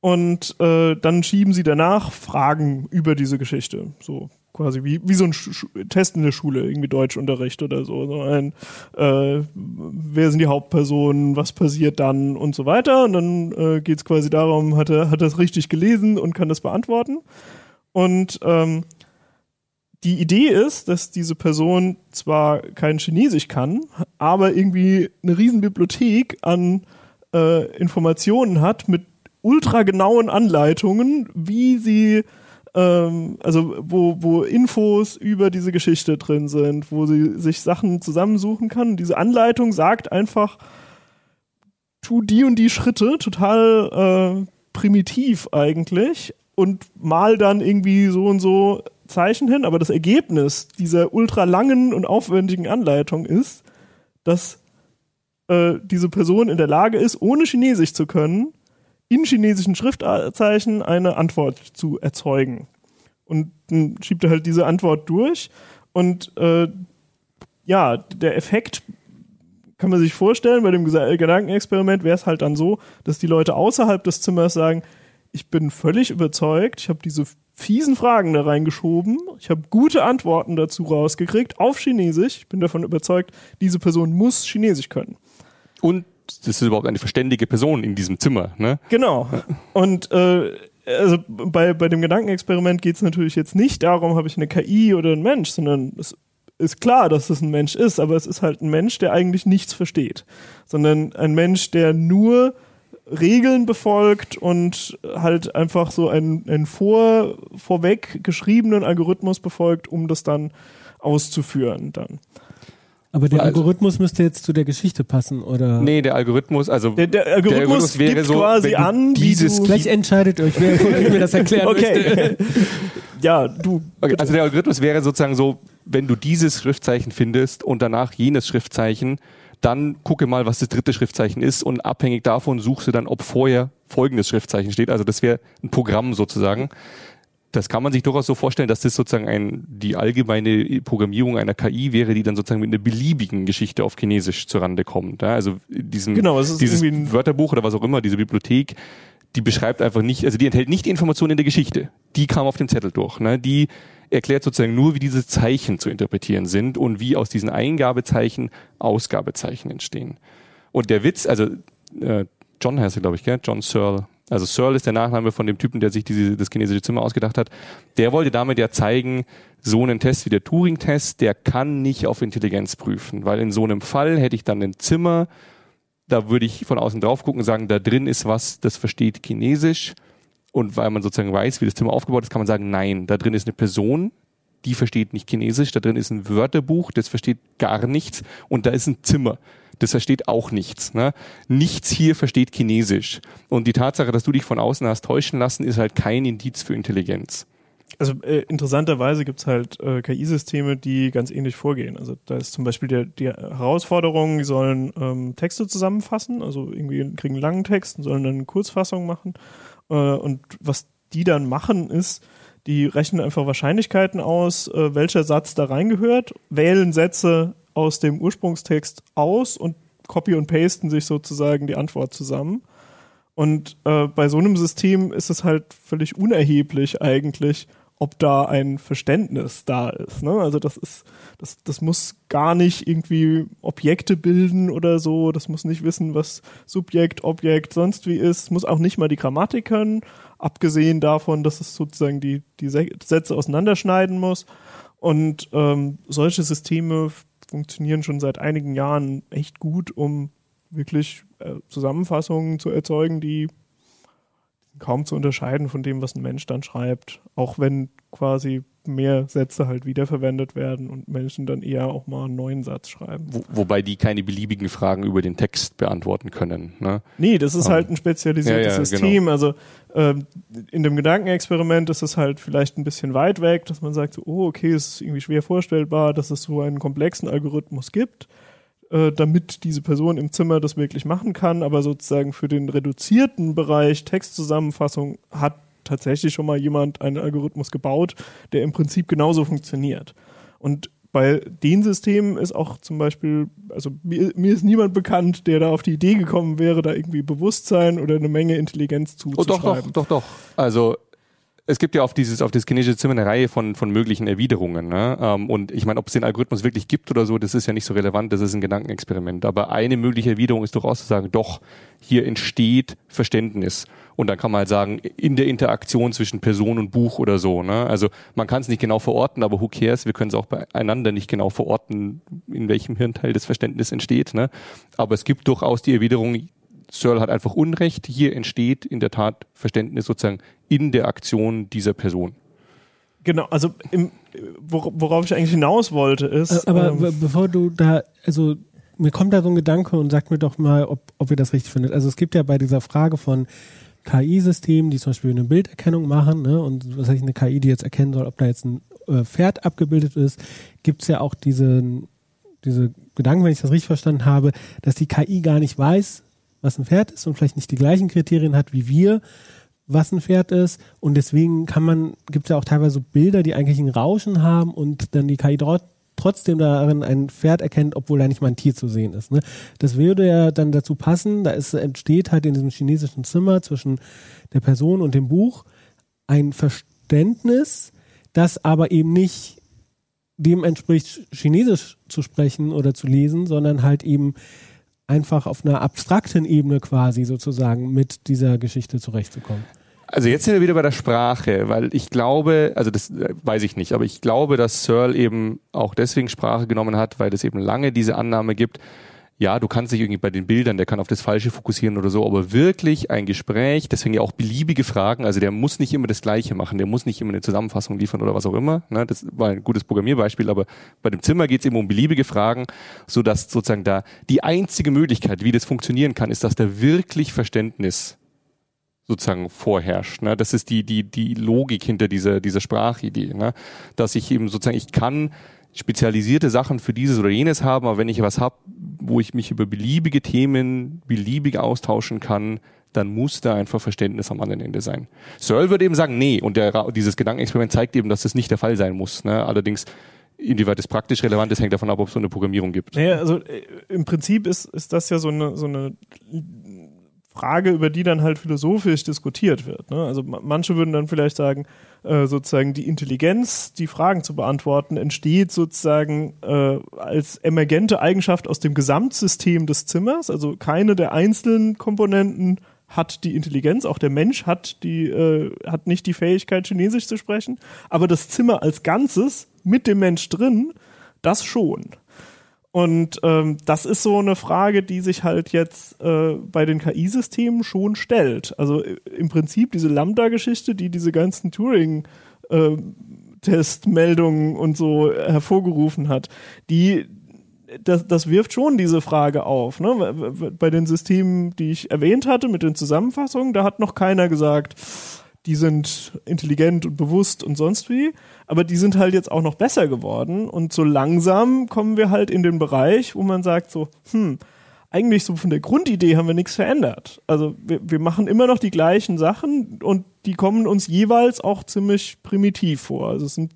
Und äh, dann schieben sie danach Fragen über diese Geschichte. So quasi wie, wie so ein Sch Test in der Schule, irgendwie Deutschunterricht oder so. so ein, äh, wer sind die Hauptpersonen, was passiert dann und so weiter. Und dann äh, geht es quasi darum, hat er hat das richtig gelesen und kann das beantworten. Und ähm, die Idee ist, dass diese Person zwar kein Chinesisch kann, aber irgendwie eine riesen Bibliothek an äh, Informationen hat mit ultra genauen Anleitungen, wie sie ähm, also wo, wo Infos über diese Geschichte drin sind, wo sie sich Sachen zusammensuchen kann. Diese Anleitung sagt einfach, tu die und die Schritte, total äh, primitiv eigentlich, und mal dann irgendwie so und so Zeichen hin, aber das Ergebnis dieser ultra langen und aufwendigen Anleitung ist, dass äh, diese Person in der Lage ist, ohne Chinesisch zu können, in chinesischen Schriftzeichen eine Antwort zu erzeugen. Und dann schiebt er halt diese Antwort durch und äh, ja, der Effekt kann man sich vorstellen, bei dem Gedankenexperiment wäre es halt dann so, dass die Leute außerhalb des Zimmers sagen, ich bin völlig überzeugt, ich habe diese fiesen Fragen da reingeschoben, ich habe gute Antworten dazu rausgekriegt auf Chinesisch. Ich bin davon überzeugt, diese Person muss Chinesisch können. Und das ist überhaupt eine verständige Person in diesem Zimmer, ne? Genau. Und äh, also bei, bei dem Gedankenexperiment geht es natürlich jetzt nicht darum, habe ich eine KI oder ein Mensch, sondern es ist klar, dass es ein Mensch ist, aber es ist halt ein Mensch, der eigentlich nichts versteht, sondern ein Mensch, der nur Regeln befolgt und halt einfach so einen, einen vor, vorweg geschriebenen Algorithmus befolgt, um das dann auszuführen dann. Aber der also, Algorithmus müsste jetzt zu der Geschichte passen, oder? Nee, der Algorithmus, also der, der, Algorithmus, der Algorithmus, wäre gibt so quasi an, dieses Vielleicht entscheidet euch, wer mir das erklären okay. möchte. (laughs) ja, du. Okay, also der Algorithmus wäre sozusagen so, wenn du dieses Schriftzeichen findest und danach jenes Schriftzeichen, dann gucke mal, was das dritte Schriftzeichen ist und abhängig davon suchst du dann, ob vorher folgendes Schriftzeichen steht. Also das wäre ein Programm sozusagen das kann man sich durchaus so vorstellen, dass das sozusagen ein, die allgemeine Programmierung einer KI wäre, die dann sozusagen mit einer beliebigen Geschichte auf Chinesisch zurande kommt. Ja? Also diesem, genau, dieses Wörterbuch oder was auch immer, diese Bibliothek, die beschreibt einfach nicht, also die enthält nicht die Informationen in der Geschichte. Die kam auf dem Zettel durch. Ne? Die erklärt sozusagen nur, wie diese Zeichen zu interpretieren sind und wie aus diesen Eingabezeichen Ausgabezeichen entstehen. Und der Witz, also äh, John heißt er, glaube ich, gell? John Searle also Searle ist der Nachname von dem Typen, der sich diese, das chinesische Zimmer ausgedacht hat, der wollte damit ja zeigen, so einen Test wie der Turing-Test, der kann nicht auf Intelligenz prüfen, weil in so einem Fall hätte ich dann ein Zimmer, da würde ich von außen drauf gucken und sagen, da drin ist was, das versteht Chinesisch. Und weil man sozusagen weiß, wie das Zimmer aufgebaut ist, kann man sagen, nein, da drin ist eine Person, die versteht nicht Chinesisch, da drin ist ein Wörterbuch, das versteht gar nichts und da ist ein Zimmer das versteht auch nichts. Ne? Nichts hier versteht Chinesisch. Und die Tatsache, dass du dich von außen hast täuschen lassen, ist halt kein Indiz für Intelligenz. Also äh, interessanterweise gibt's halt äh, KI-Systeme, die ganz ähnlich vorgehen. Also da ist zum Beispiel der, die Herausforderung, die sollen ähm, Texte zusammenfassen, also irgendwie kriegen einen langen Text und sollen dann eine Kurzfassung machen. Äh, und was die dann machen, ist, die rechnen einfach Wahrscheinlichkeiten aus, äh, welcher Satz da reingehört, wählen Sätze aus dem Ursprungstext aus und copy und pasten sich sozusagen die Antwort zusammen. Und äh, bei so einem System ist es halt völlig unerheblich eigentlich, ob da ein Verständnis da ist. Ne? Also das ist, das, das muss gar nicht irgendwie Objekte bilden oder so. Das muss nicht wissen, was Subjekt, Objekt, sonst wie ist. Muss auch nicht mal die Grammatik können, abgesehen davon, dass es sozusagen die, die Sätze auseinanderschneiden muss. Und ähm, solche Systeme funktionieren schon seit einigen Jahren echt gut, um wirklich äh, Zusammenfassungen zu erzeugen, die kaum zu unterscheiden von dem, was ein Mensch dann schreibt. Auch wenn quasi mehr Sätze halt wiederverwendet werden und Menschen dann eher auch mal einen neuen Satz schreiben. Wo, wobei die keine beliebigen Fragen über den Text beantworten können. Ne? Nee, das ist um, halt ein spezialisiertes ja, ja, System. Genau. Also ähm, in dem Gedankenexperiment ist es halt vielleicht ein bisschen weit weg, dass man sagt, so, oh, okay, es ist irgendwie schwer vorstellbar, dass es so einen komplexen Algorithmus gibt äh, damit diese Person im Zimmer das wirklich machen kann, aber sozusagen für den reduzierten Bereich Textzusammenfassung hat tatsächlich schon mal jemand einen Algorithmus gebaut, der im Prinzip genauso funktioniert. Und bei den Systemen ist auch zum Beispiel, also mir, mir, ist niemand bekannt, der da auf die Idee gekommen wäre, da irgendwie Bewusstsein oder eine Menge Intelligenz zuzuschreiben. Oh, doch, doch, doch, doch. Also es gibt ja auf dieses, auf das chinesische Zimmer eine Reihe von, von möglichen Erwiderungen. Ne? Ähm, und ich meine, ob es den Algorithmus wirklich gibt oder so, das ist ja nicht so relevant, das ist ein Gedankenexperiment. Aber eine mögliche Erwiderung ist durchaus zu sagen, doch, hier entsteht Verständnis. Und dann kann man halt sagen, in der Interaktion zwischen Person und Buch oder so. Ne? Also man kann es nicht genau verorten, aber who cares? Wir können es auch beieinander nicht genau verorten, in welchem Hirnteil das Verständnis entsteht. Ne? Aber es gibt durchaus die Erwiderung, Searle hat einfach Unrecht. Hier entsteht in der Tat Verständnis sozusagen in der Aktion dieser Person. Genau, also im, worauf ich eigentlich hinaus wollte ist. Äh, aber ähm, bevor du da, also mir kommt da so ein Gedanke und sag mir doch mal, ob, ob ihr das richtig findet. Also es gibt ja bei dieser Frage von KI-Systemen, die zum Beispiel eine Bilderkennung machen, ne, und was heißt eine KI, die jetzt erkennen soll, ob da jetzt ein äh, Pferd abgebildet ist, gibt es ja auch diese, diese Gedanken, wenn ich das richtig verstanden habe, dass die KI gar nicht weiß, was ein Pferd ist und vielleicht nicht die gleichen Kriterien hat wie wir, was ein Pferd ist. Und deswegen kann man, gibt es ja auch teilweise Bilder, die eigentlich ein Rauschen haben und dann die KI dort trotzdem darin ein Pferd erkennt, obwohl da nicht mal ein Tier zu sehen ist. Ne? Das würde ja dann dazu passen, da ist, entsteht halt in diesem chinesischen Zimmer zwischen der Person und dem Buch ein Verständnis, das aber eben nicht dem entspricht, Chinesisch zu sprechen oder zu lesen, sondern halt eben einfach auf einer abstrakten Ebene quasi sozusagen mit dieser Geschichte zurechtzukommen. Also jetzt sind wir wieder bei der Sprache, weil ich glaube, also das äh, weiß ich nicht, aber ich glaube, dass Searle eben auch deswegen Sprache genommen hat, weil es eben lange diese Annahme gibt, ja, du kannst dich irgendwie bei den Bildern, der kann auf das Falsche fokussieren oder so, aber wirklich ein Gespräch, deswegen ja auch beliebige Fragen, also der muss nicht immer das Gleiche machen, der muss nicht immer eine Zusammenfassung liefern oder was auch immer. Ne? Das war ein gutes Programmierbeispiel, aber bei dem Zimmer geht es eben um beliebige Fragen, so dass sozusagen da die einzige Möglichkeit, wie das funktionieren kann, ist, dass da wirklich Verständnis sozusagen vorherrscht. Ne? Das ist die, die, die Logik hinter dieser, dieser Sprachidee. Ne? Dass ich eben sozusagen, ich kann spezialisierte Sachen für dieses oder jenes haben, aber wenn ich was habe, wo ich mich über beliebige Themen beliebig austauschen kann, dann muss da einfach Verständnis am anderen Ende sein. Searle würde eben sagen, nee, und der, dieses Gedankenexperiment zeigt eben, dass das nicht der Fall sein muss. Ne? Allerdings, inwieweit es praktisch relevant ist, hängt davon ab, ob es so eine Programmierung gibt. Naja, also äh, im Prinzip ist, ist das ja so eine, so eine Frage, über die dann halt philosophisch diskutiert wird. Ne? Also manche würden dann vielleicht sagen, äh, sozusagen die Intelligenz, die Fragen zu beantworten, entsteht sozusagen äh, als emergente Eigenschaft aus dem Gesamtsystem des Zimmers. Also keine der einzelnen Komponenten hat die Intelligenz, auch der Mensch hat die äh, hat nicht die Fähigkeit Chinesisch zu sprechen, aber das Zimmer als Ganzes mit dem Mensch drin, das schon. Und ähm, das ist so eine Frage, die sich halt jetzt äh, bei den KI-Systemen schon stellt. Also äh, im Prinzip diese Lambda-Geschichte, die diese ganzen Turing-Testmeldungen äh, und so hervorgerufen hat, die das, das wirft schon diese Frage auf. Ne? Bei den Systemen, die ich erwähnt hatte, mit den Zusammenfassungen, da hat noch keiner gesagt, die sind intelligent und bewusst und sonst wie, aber die sind halt jetzt auch noch besser geworden und so langsam kommen wir halt in den Bereich, wo man sagt so, hm, eigentlich so von der Grundidee haben wir nichts verändert. Also wir, wir machen immer noch die gleichen Sachen und die kommen uns jeweils auch ziemlich primitiv vor. Also es sind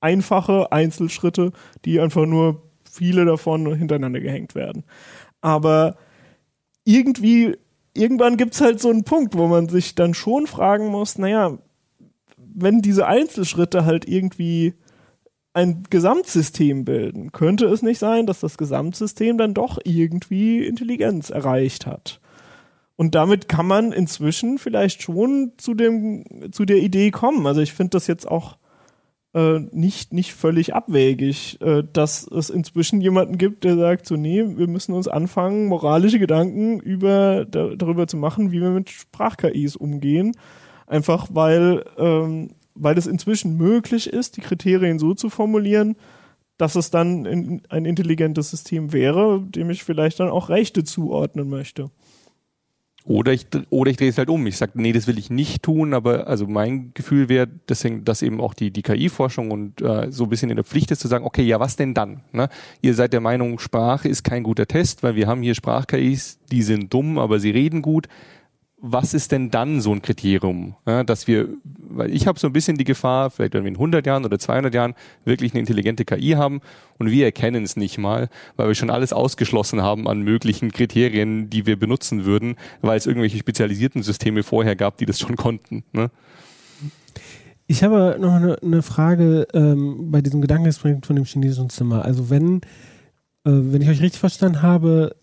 einfache Einzelschritte, die einfach nur viele davon hintereinander gehängt werden. Aber irgendwie irgendwann gibt es halt so einen Punkt, wo man sich dann schon fragen muss, naja, wenn diese Einzelschritte halt irgendwie ein Gesamtsystem bilden, könnte es nicht sein, dass das Gesamtsystem dann doch irgendwie Intelligenz erreicht hat. Und damit kann man inzwischen vielleicht schon zu dem, zu der Idee kommen. Also ich finde das jetzt auch äh, nicht, nicht völlig abwegig, äh, dass es inzwischen jemanden gibt, der sagt, so, nee, wir müssen uns anfangen, moralische Gedanken über, da, darüber zu machen, wie wir mit Sprach-KIs umgehen. Einfach weil, ähm, weil es inzwischen möglich ist, die Kriterien so zu formulieren, dass es dann in, ein intelligentes System wäre, dem ich vielleicht dann auch Rechte zuordnen möchte. Oder ich, oder ich drehe es halt um. Ich sage, nee, das will ich nicht tun, aber also mein Gefühl wäre, deswegen, dass eben auch die, die KI-Forschung und äh, so ein bisschen in der Pflicht ist zu sagen, okay, ja, was denn dann? Ne? Ihr seid der Meinung, Sprache ist kein guter Test, weil wir haben hier Sprach-KIs, die sind dumm, aber sie reden gut was ist denn dann so ein Kriterium, ja, dass wir, weil ich habe so ein bisschen die Gefahr, vielleicht wenn wir in 100 Jahren oder 200 Jahren wirklich eine intelligente KI haben und wir erkennen es nicht mal, weil wir schon alles ausgeschlossen haben an möglichen Kriterien, die wir benutzen würden, weil es irgendwelche spezialisierten Systeme vorher gab, die das schon konnten. Ne? Ich habe noch eine, eine Frage ähm, bei diesem Gedankenexperiment von dem chinesischen Zimmer. Also wenn, äh, wenn ich euch richtig verstanden habe,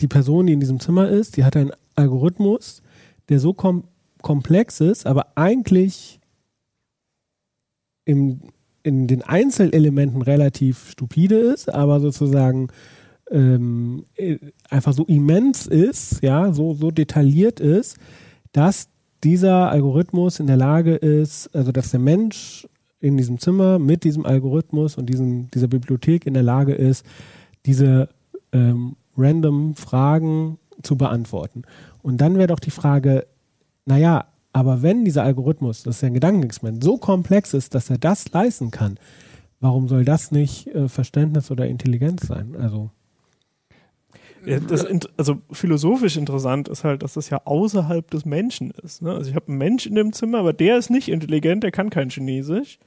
die Person, die in diesem Zimmer ist, die hat einen Algorithmus, der so kom komplex ist, aber eigentlich im, in den Einzelelementen relativ stupide ist, aber sozusagen ähm, äh, einfach so immens ist, ja, so, so detailliert ist, dass dieser Algorithmus in der Lage ist, also dass der Mensch in diesem Zimmer mit diesem Algorithmus und diesem, dieser Bibliothek in der Lage ist, diese ähm, random Fragen zu beantworten. Und dann wäre doch die Frage, naja, aber wenn dieser Algorithmus, das ist ja ein Gedankenexperiment, so komplex ist, dass er das leisten kann, warum soll das nicht äh, Verständnis oder Intelligenz sein? Also. Ja, das, also philosophisch interessant ist halt, dass das ja außerhalb des Menschen ist. Ne? Also ich habe einen Mensch in dem Zimmer, aber der ist nicht intelligent, der kann kein Chinesisch.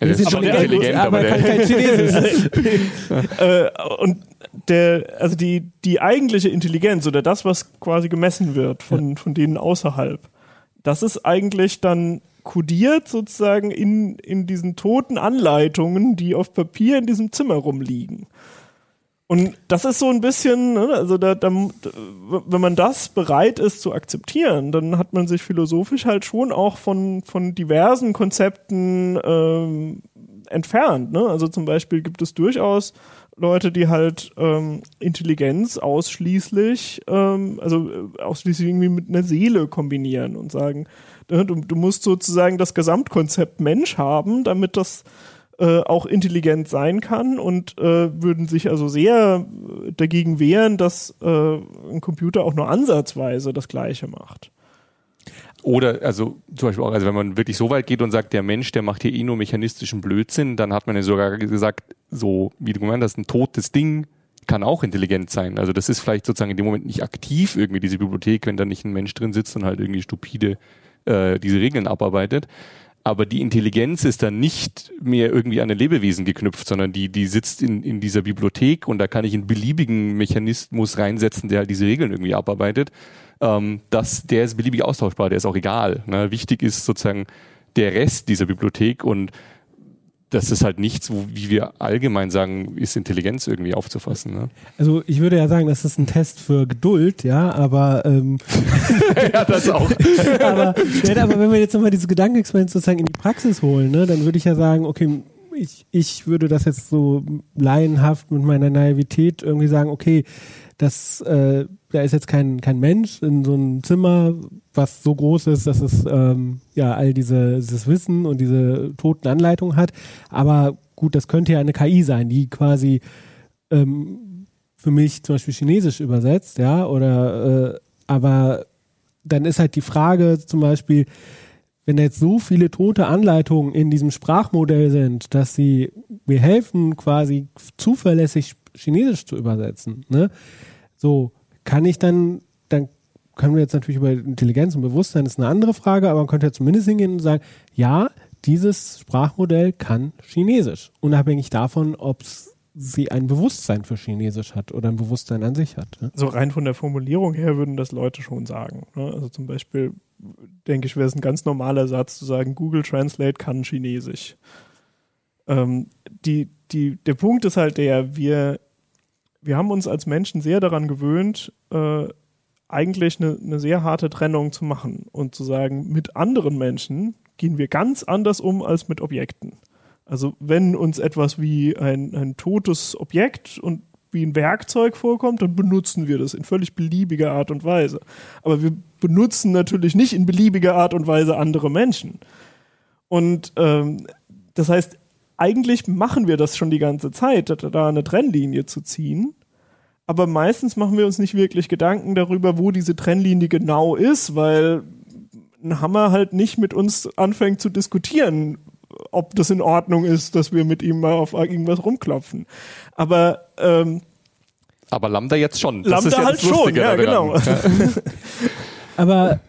Ja, der ist schon intelligent, aber, der kann kein (laughs) Chinesisch. äh, und der, also die, die eigentliche Intelligenz oder das, was quasi gemessen wird von, von denen außerhalb, das ist eigentlich dann kodiert sozusagen in, in diesen toten Anleitungen, die auf Papier in diesem Zimmer rumliegen. Und das ist so ein bisschen, ne, also da, da, wenn man das bereit ist zu akzeptieren, dann hat man sich philosophisch halt schon auch von, von diversen Konzepten ähm, entfernt. Ne? Also zum Beispiel gibt es durchaus Leute, die halt ähm, Intelligenz ausschließlich, ähm, also äh, ausschließlich irgendwie mit einer Seele kombinieren und sagen, ne, du, du musst sozusagen das Gesamtkonzept Mensch haben, damit das äh, auch intelligent sein kann und äh, würden sich also sehr dagegen wehren, dass äh, ein Computer auch nur ansatzweise das Gleiche macht. Oder, also zum Beispiel auch, also wenn man wirklich so weit geht und sagt, der Mensch, der macht hier eh nur mechanistischen Blödsinn, dann hat man ja sogar gesagt, so wie du gemeint hast, ein totes Ding kann auch intelligent sein. Also das ist vielleicht sozusagen in dem Moment nicht aktiv irgendwie diese Bibliothek, wenn da nicht ein Mensch drin sitzt und halt irgendwie stupide äh, diese Regeln abarbeitet aber die Intelligenz ist dann nicht mehr irgendwie an ein Lebewesen geknüpft, sondern die, die sitzt in, in dieser Bibliothek und da kann ich einen beliebigen Mechanismus reinsetzen, der halt diese Regeln irgendwie abarbeitet. Ähm, das, der ist beliebig austauschbar, der ist auch egal. Ne? Wichtig ist sozusagen der Rest dieser Bibliothek und das ist halt nichts, wo, wie wir allgemein sagen, ist Intelligenz irgendwie aufzufassen. Ne? Also ich würde ja sagen, das ist ein Test für Geduld, ja, aber ähm, (laughs) ja, das auch. (laughs) aber, ja, aber wenn wir jetzt nochmal dieses Gedankenexperiment sozusagen in die Praxis holen, ne, dann würde ich ja sagen, okay, ich, ich würde das jetzt so laienhaft mit meiner Naivität irgendwie sagen, okay, das, äh, da ist jetzt kein, kein Mensch in so einem Zimmer, was so groß ist, dass es ähm, ja all diese, dieses Wissen und diese toten Anleitungen hat. Aber gut, das könnte ja eine KI sein, die quasi ähm, für mich zum Beispiel Chinesisch übersetzt, ja, oder äh, aber dann ist halt die Frage zum Beispiel, wenn jetzt so viele tote Anleitungen in diesem Sprachmodell sind, dass sie mir helfen, quasi zuverlässig Chinesisch zu übersetzen, ne? So, kann ich dann, dann können wir jetzt natürlich über Intelligenz und Bewusstsein, ist eine andere Frage, aber man könnte ja zumindest hingehen und sagen, ja, dieses Sprachmodell kann Chinesisch, unabhängig davon, ob sie ein Bewusstsein für Chinesisch hat oder ein Bewusstsein an sich hat. Ne? So rein von der Formulierung her würden das Leute schon sagen. Ne? Also zum Beispiel denke ich, wäre es ein ganz normaler Satz zu sagen, Google Translate kann Chinesisch. Ähm, die, die, der Punkt ist halt der, wir wir haben uns als Menschen sehr daran gewöhnt, äh, eigentlich eine, eine sehr harte Trennung zu machen und zu sagen, mit anderen Menschen gehen wir ganz anders um als mit Objekten. Also wenn uns etwas wie ein, ein totes Objekt und wie ein Werkzeug vorkommt, dann benutzen wir das in völlig beliebiger Art und Weise. Aber wir benutzen natürlich nicht in beliebiger Art und Weise andere Menschen. Und ähm, das heißt, eigentlich machen wir das schon die ganze Zeit, da eine Trennlinie zu ziehen. Aber meistens machen wir uns nicht wirklich Gedanken darüber, wo diese Trennlinie genau ist, weil ein Hammer halt nicht mit uns anfängt zu diskutieren, ob das in Ordnung ist, dass wir mit ihm mal auf irgendwas rumklopfen. Aber ähm, aber Lambda jetzt schon. Das Lambda halt schon, ja, genau. (laughs) aber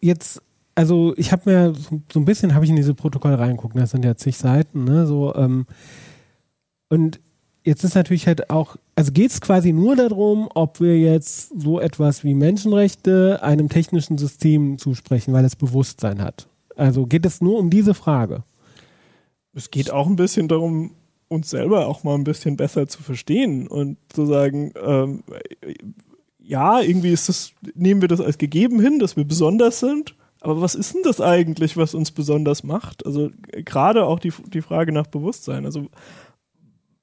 jetzt also ich habe mir so ein bisschen habe ich in diese Protokolle reingeguckt, das sind ja zig Seiten, ne? So ähm, und jetzt ist natürlich halt auch, also geht es quasi nur darum, ob wir jetzt so etwas wie Menschenrechte einem technischen System zusprechen, weil es Bewusstsein hat. Also geht es nur um diese Frage. Es geht auch ein bisschen darum, uns selber auch mal ein bisschen besser zu verstehen und zu sagen, ähm, ja, irgendwie ist das, nehmen wir das als gegeben hin, dass wir besonders sind aber was ist denn das eigentlich, was uns besonders macht? Also gerade auch die, die Frage nach Bewusstsein. Also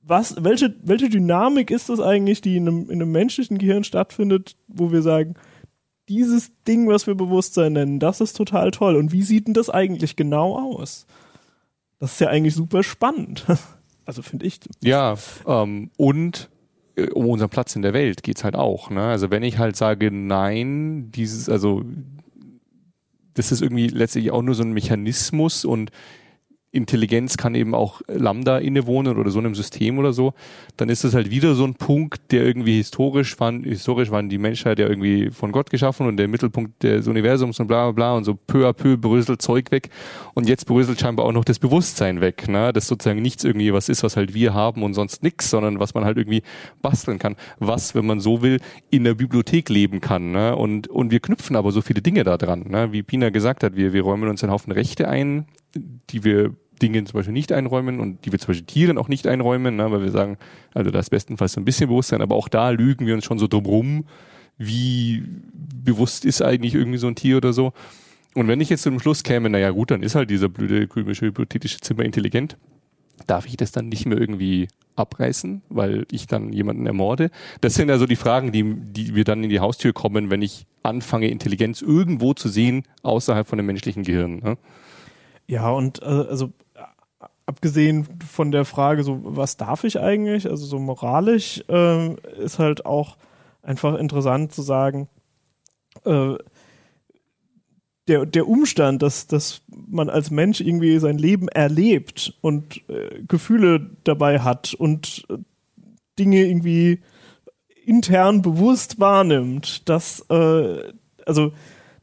was, welche, welche Dynamik ist das eigentlich, die in einem, in einem menschlichen Gehirn stattfindet, wo wir sagen, dieses Ding, was wir Bewusstsein nennen, das ist total toll. Und wie sieht denn das eigentlich genau aus? Das ist ja eigentlich super spannend. (laughs) Also finde ich. Ja, ähm, und äh, um unseren Platz in der Welt geht es halt auch. Ne? Also wenn ich halt sage, nein, dieses, also das ist irgendwie letztlich auch nur so ein Mechanismus und Intelligenz kann eben auch Lambda innewohnen oder so einem System oder so, dann ist das halt wieder so ein Punkt, der irgendwie historisch waren, historisch waren die Menschheit ja irgendwie von Gott geschaffen und der Mittelpunkt des Universums und bla bla bla und so peu à peu bröselt Zeug weg und jetzt bröselt scheinbar auch noch das Bewusstsein weg, ne? Das sozusagen nichts irgendwie was ist, was halt wir haben und sonst nix, sondern was man halt irgendwie basteln kann, was, wenn man so will, in der Bibliothek leben kann, ne? Und, und wir knüpfen aber so viele Dinge da dran, ne? Wie Pina gesagt hat, wir, wir räumen uns einen Haufen Rechte ein, die wir Dinge zum Beispiel nicht einräumen und die wir zum Beispiel Tieren auch nicht einräumen, ne, weil wir sagen, also da ist bestenfalls so ein bisschen Bewusstsein, aber auch da lügen wir uns schon so drum rum, wie bewusst ist eigentlich irgendwie so ein Tier oder so. Und wenn ich jetzt zum Schluss käme, naja gut, dann ist halt dieser blöde, komische, hypothetische Zimmer intelligent, darf ich das dann nicht mehr irgendwie abreißen, weil ich dann jemanden ermorde? Das sind also die Fragen, die, die wir dann in die Haustür kommen, wenn ich anfange, Intelligenz irgendwo zu sehen, außerhalb von dem menschlichen Gehirn. Ne? Ja, und äh, also abgesehen von der Frage, so was darf ich eigentlich, also so moralisch, äh, ist halt auch einfach interessant zu sagen, äh, der, der Umstand, dass, dass man als Mensch irgendwie sein Leben erlebt und äh, Gefühle dabei hat und äh, Dinge irgendwie intern bewusst wahrnimmt, das, äh, also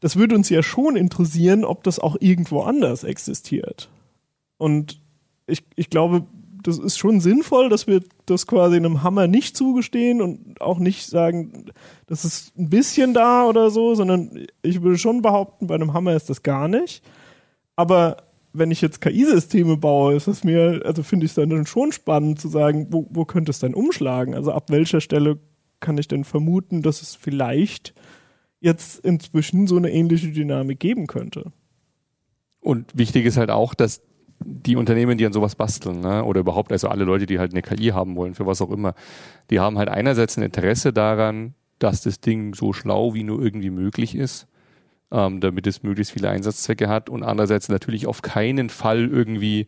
das würde uns ja schon interessieren, ob das auch irgendwo anders existiert. Und ich, ich glaube, das ist schon sinnvoll, dass wir das quasi einem Hammer nicht zugestehen und auch nicht sagen, das ist ein bisschen da oder so, sondern ich würde schon behaupten, bei einem Hammer ist das gar nicht. Aber wenn ich jetzt KI-Systeme baue, ist es mir, also finde ich es dann schon spannend zu sagen, wo, wo könnte es denn umschlagen? Also ab welcher Stelle kann ich denn vermuten, dass es vielleicht jetzt inzwischen so eine ähnliche Dynamik geben könnte? Und wichtig ist halt auch, dass die Unternehmen, die an sowas basteln, ne, oder überhaupt also alle Leute, die halt eine KI haben wollen, für was auch immer, die haben halt einerseits ein Interesse daran, dass das Ding so schlau wie nur irgendwie möglich ist, ähm, damit es möglichst viele Einsatzzwecke hat und andererseits natürlich auf keinen Fall irgendwie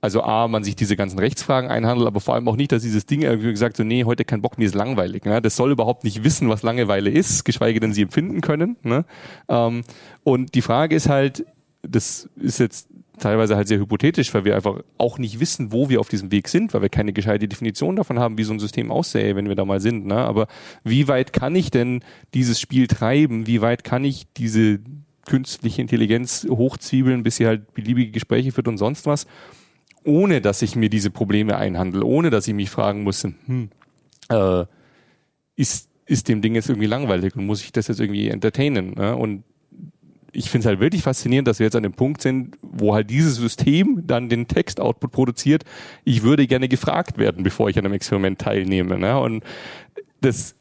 also A, man sich diese ganzen Rechtsfragen einhandelt, aber vor allem auch nicht, dass dieses Ding irgendwie gesagt so, nee, heute kein Bock, mir ist langweilig. Ne? Das soll überhaupt nicht wissen, was Langeweile ist, geschweige denn sie empfinden können. Ne? Ähm, und die Frage ist halt, das ist jetzt teilweise halt sehr hypothetisch, weil wir einfach auch nicht wissen, wo wir auf diesem Weg sind, weil wir keine gescheite Definition davon haben, wie so ein System aussähe, wenn wir da mal sind. Ne? Aber wie weit kann ich denn dieses Spiel treiben? Wie weit kann ich diese künstliche Intelligenz hochzwiebeln, bis sie halt beliebige Gespräche führt und sonst was, ohne dass ich mir diese Probleme einhandle, ohne dass ich mich fragen muss, hm, äh, ist, ist dem Ding jetzt irgendwie langweilig und muss ich das jetzt irgendwie entertainen? Ne? Und ich finde es halt wirklich faszinierend, dass wir jetzt an dem Punkt sind, wo halt dieses System dann den Textoutput produziert. Ich würde gerne gefragt werden, bevor ich an einem Experiment teilnehme. Ne? Und das,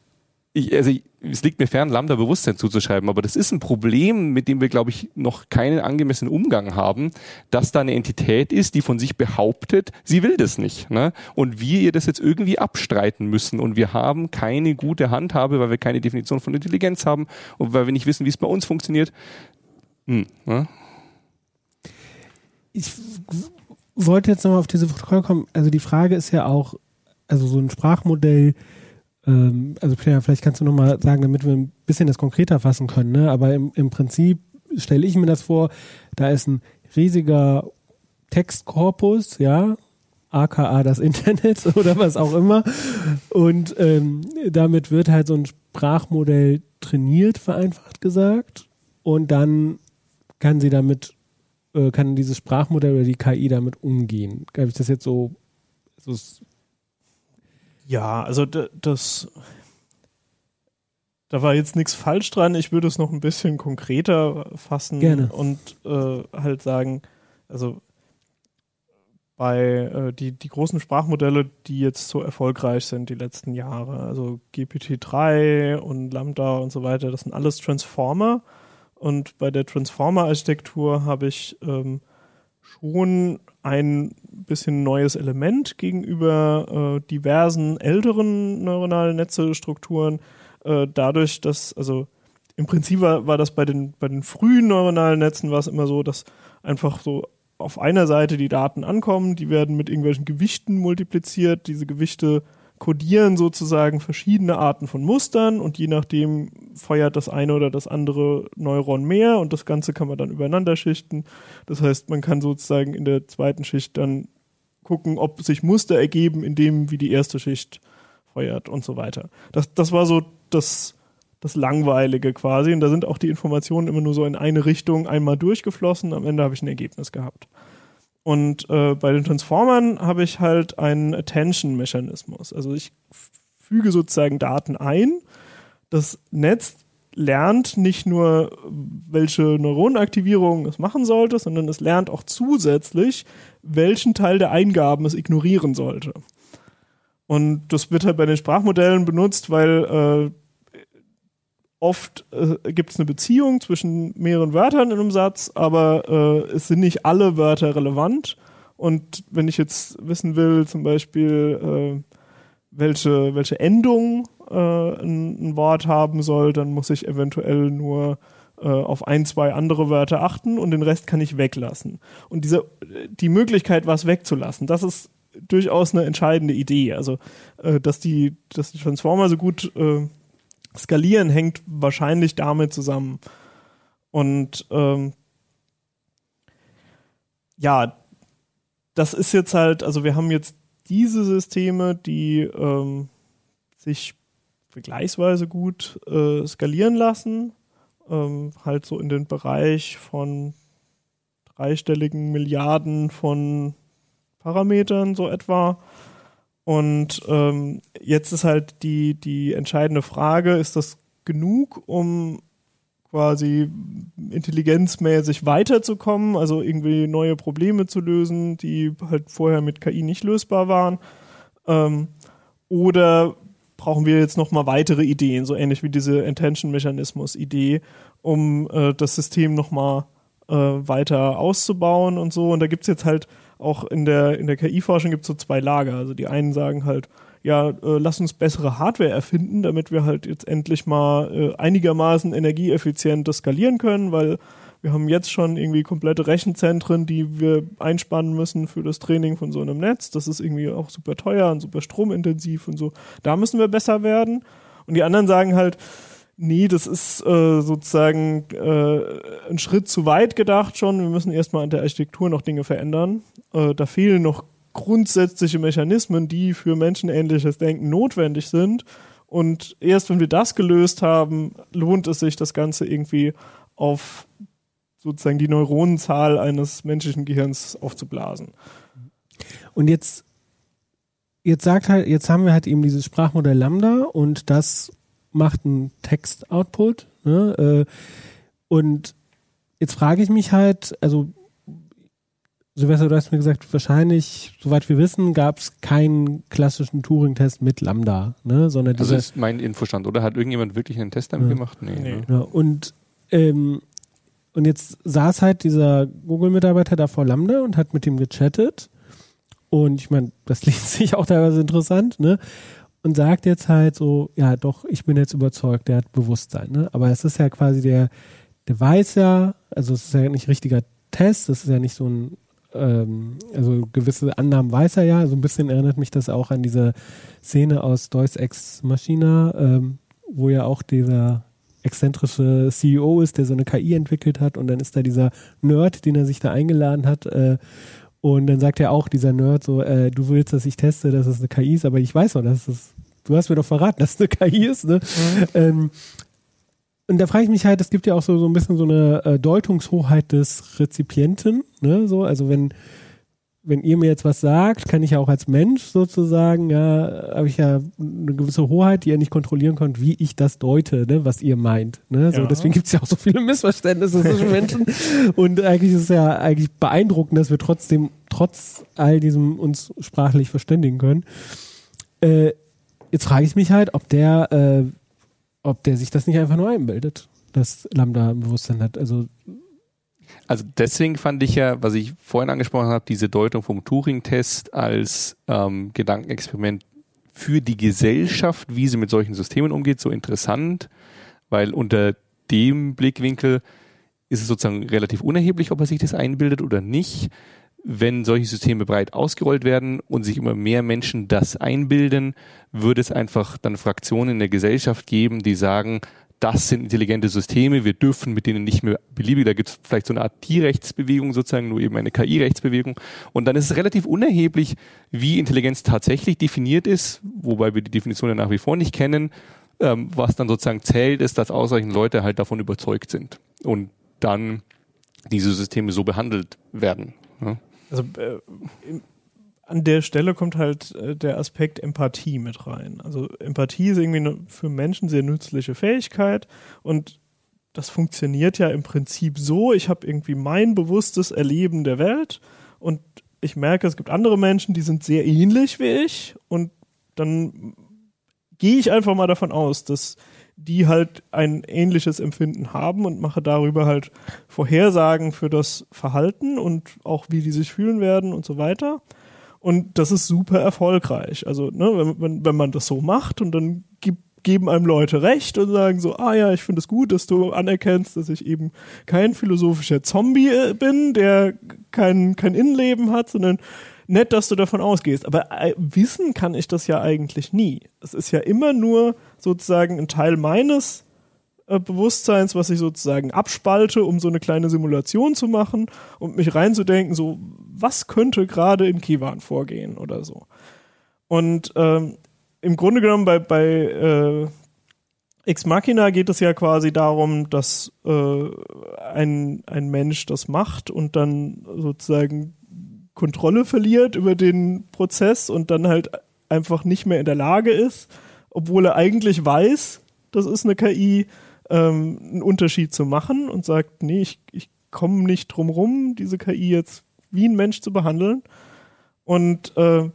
ich, also ich, es liegt mir fern, Lambda-Bewusstsein zuzuschreiben, aber das ist ein Problem, mit dem wir, glaube ich, noch keinen angemessenen Umgang haben, dass da eine Entität ist, die von sich behauptet, sie will das nicht. Ne? Und wir ihr das jetzt irgendwie abstreiten müssen. Und wir haben keine gute Handhabe, weil wir keine Definition von Intelligenz haben und weil wir nicht wissen, wie es bei uns funktioniert. Hm? Ich wollte jetzt nochmal auf diese Protokoll kommen. Also die Frage ist ja auch, also so ein Sprachmodell, ähm, also vielleicht kannst du nochmal sagen, damit wir ein bisschen das konkreter fassen können, ne? aber im, im Prinzip stelle ich mir das vor, da ist ein riesiger Textkorpus, ja, aka das Internet (laughs) oder was auch immer. Und ähm, damit wird halt so ein Sprachmodell trainiert, vereinfacht gesagt. Und dann kann sie damit, äh, kann dieses Sprachmodell oder die KI damit umgehen? Habe ich das jetzt so, so ja, also das, da war jetzt nichts falsch dran. Ich würde es noch ein bisschen konkreter fassen Gerne. und äh, halt sagen, also bei äh, die, die großen Sprachmodelle, die jetzt so erfolgreich sind die letzten Jahre, also GPT-3 und Lambda und so weiter, das sind alles Transformer. Und bei der Transformer-Architektur habe ich ähm, schon ein bisschen neues Element gegenüber äh, diversen älteren neuronalen Netze-Strukturen. Äh, dadurch, dass, also im Prinzip war, war das bei den, bei den frühen neuronalen Netzen war es immer so, dass einfach so auf einer Seite die Daten ankommen, die werden mit irgendwelchen Gewichten multipliziert, diese Gewichte kodieren sozusagen verschiedene Arten von Mustern und je nachdem feuert das eine oder das andere Neuron mehr und das Ganze kann man dann übereinander schichten. Das heißt, man kann sozusagen in der zweiten Schicht dann gucken, ob sich Muster ergeben, in dem wie die erste Schicht feuert und so weiter. Das, das war so das, das Langweilige quasi und da sind auch die Informationen immer nur so in eine Richtung einmal durchgeflossen. Am Ende habe ich ein Ergebnis gehabt. Und äh, bei den Transformern habe ich halt einen Attention-Mechanismus. Also ich füge sozusagen Daten ein. Das Netz lernt nicht nur, welche Neuronenaktivierung es machen sollte, sondern es lernt auch zusätzlich, welchen Teil der Eingaben es ignorieren sollte. Und das wird halt bei den Sprachmodellen benutzt, weil äh, oft äh, gibt es eine Beziehung zwischen mehreren Wörtern in einem Satz, aber äh, es sind nicht alle Wörter relevant. Und wenn ich jetzt wissen will, zum Beispiel, äh, welche, welche Endung äh, ein, ein, Wort haben soll, dann muss ich eventuell nur äh, auf ein, zwei andere Wörter achten und den Rest kann ich weglassen. Und diese, die Möglichkeit, was wegzulassen, das ist durchaus eine entscheidende Idee. Also, äh, dass die, dass die Transformer so gut Skalieren hängt wahrscheinlich damit zusammen. Und ähm, ja, das ist jetzt halt, also wir haben jetzt diese Systeme, die ähm, sich vergleichsweise gut äh, skalieren lassen, ähm, halt so in den Bereich von dreistelligen Milliarden von Parametern so etwa. Und ähm, jetzt ist halt die, die entscheidende Frage, ist das genug, um quasi intelligenzmäßig weiterzukommen, also irgendwie neue Probleme zu lösen, die halt vorher mit KI nicht lösbar waren? Ähm, oder brauchen wir jetzt nochmal weitere Ideen, so ähnlich wie diese Intention-Mechanismus-Idee, um äh, das System nochmal äh, weiter auszubauen und so. Und da gibt's jetzt halt auch in der, in der KI-Forschung gibt es so zwei Lager. Also die einen sagen halt, ja, äh, lass uns bessere Hardware erfinden, damit wir halt jetzt endlich mal äh, einigermaßen energieeffizient skalieren können, weil wir haben jetzt schon irgendwie komplette Rechenzentren, die wir einspannen müssen für das Training von so einem Netz. Das ist irgendwie auch super teuer und super stromintensiv und so. Da müssen wir besser werden. Und die anderen sagen halt, Nee, das ist äh, sozusagen äh, ein Schritt zu weit gedacht schon. Wir müssen erstmal an der Architektur noch Dinge verändern. Äh, da fehlen noch grundsätzliche Mechanismen, die für menschenähnliches Denken notwendig sind. Und erst wenn wir das gelöst haben, lohnt es sich, das Ganze irgendwie auf sozusagen die Neuronenzahl eines menschlichen Gehirns aufzublasen. Und jetzt, jetzt sagt halt, jetzt haben wir halt eben dieses Sprachmodell Lambda und das macht einen Text-Output. Ne? Äh, und jetzt frage ich mich halt, also Silvester, du hast mir gesagt, wahrscheinlich, soweit wir wissen, gab es keinen klassischen Turing-Test mit Lambda, ne? Sondern also ist mein Infostand, oder? Hat irgendjemand wirklich einen Test damit ja. gemacht? Nee. nee. Ne? Ja, und, ähm, und jetzt saß halt dieser Google-Mitarbeiter da vor Lambda und hat mit ihm gechattet. Und ich meine, das (laughs) liest sich auch teilweise interessant, ne? Und sagt jetzt halt so, ja doch, ich bin jetzt überzeugt, der hat Bewusstsein. Ne? Aber es ist ja quasi der, der weiß ja, also es ist ja nicht richtiger Test, es ist ja nicht so ein, ähm, also gewisse Annahmen weiß er ja. So ein bisschen erinnert mich das auch an diese Szene aus Deus Ex Machina, ähm, wo ja auch dieser exzentrische CEO ist, der so eine KI entwickelt hat und dann ist da dieser Nerd, den er sich da eingeladen hat, äh, und dann sagt er auch, dieser Nerd, so, äh, du willst, dass ich teste, dass es eine KI ist, aber ich weiß doch, dass es, du hast mir doch verraten, dass es eine KI ist, ne? Mhm. Ähm, und da frage ich mich halt, es gibt ja auch so, so ein bisschen so eine äh, Deutungshoheit des Rezipienten, ne? So, also wenn, wenn ihr mir jetzt was sagt, kann ich ja auch als Mensch sozusagen, ja, habe ich ja eine gewisse Hoheit, die ihr nicht kontrollieren könnt, wie ich das deute, ne, was ihr meint. Ne? So, ja. Deswegen gibt es ja auch so viele Missverständnisse zwischen (laughs) Menschen. Und eigentlich ist es ja eigentlich beeindruckend, dass wir trotzdem, trotz all diesem uns sprachlich verständigen können. Äh, jetzt frage ich mich halt, ob der, äh, ob der sich das nicht einfach nur einbildet, dass Lambda ein Bewusstsein hat. Also also deswegen fand ich ja, was ich vorhin angesprochen habe, diese Deutung vom Turing-Test als ähm, Gedankenexperiment für die Gesellschaft, wie sie mit solchen Systemen umgeht, so interessant, weil unter dem Blickwinkel ist es sozusagen relativ unerheblich, ob er sich das einbildet oder nicht. wenn solche Systeme breit ausgerollt werden und sich immer mehr Menschen das einbilden, würde es einfach dann Fraktionen in der Gesellschaft geben, die sagen, das sind intelligente Systeme, wir dürfen mit denen nicht mehr beliebig, da gibt es vielleicht so eine Art Tierrechtsbewegung sozusagen, nur eben eine KI-Rechtsbewegung. Und dann ist es relativ unerheblich, wie Intelligenz tatsächlich definiert ist, wobei wir die Definition ja nach wie vor nicht kennen. Ähm, was dann sozusagen zählt, ist, dass ausreichend Leute halt davon überzeugt sind und dann diese Systeme so behandelt werden. Ja. Also äh, an der Stelle kommt halt äh, der Aspekt Empathie mit rein. Also Empathie ist irgendwie eine für Menschen sehr nützliche Fähigkeit und das funktioniert ja im Prinzip so, ich habe irgendwie mein bewusstes Erleben der Welt und ich merke, es gibt andere Menschen, die sind sehr ähnlich wie ich und dann gehe ich einfach mal davon aus, dass die halt ein ähnliches Empfinden haben und mache darüber halt Vorhersagen für das Verhalten und auch wie die sich fühlen werden und so weiter. Und das ist super erfolgreich. Also, ne, wenn, wenn, wenn man das so macht und dann gibt, geben einem Leute recht und sagen so, ah ja, ich finde es gut, dass du anerkennst, dass ich eben kein philosophischer Zombie äh, bin, der kein, kein Innenleben hat, sondern nett, dass du davon ausgehst. Aber äh, wissen kann ich das ja eigentlich nie. Es ist ja immer nur sozusagen ein Teil meines äh, Bewusstseins, was ich sozusagen abspalte, um so eine kleine Simulation zu machen und mich reinzudenken, so, was könnte gerade in Kiwan vorgehen oder so. Und ähm, im Grunde genommen bei, bei äh, Ex Machina geht es ja quasi darum, dass äh, ein, ein Mensch das macht und dann sozusagen Kontrolle verliert über den Prozess und dann halt einfach nicht mehr in der Lage ist, obwohl er eigentlich weiß, das ist eine KI, ähm, einen Unterschied zu machen und sagt, nee, ich, ich komme nicht drum rum, diese KI jetzt wie ein Mensch zu behandeln. Und äh,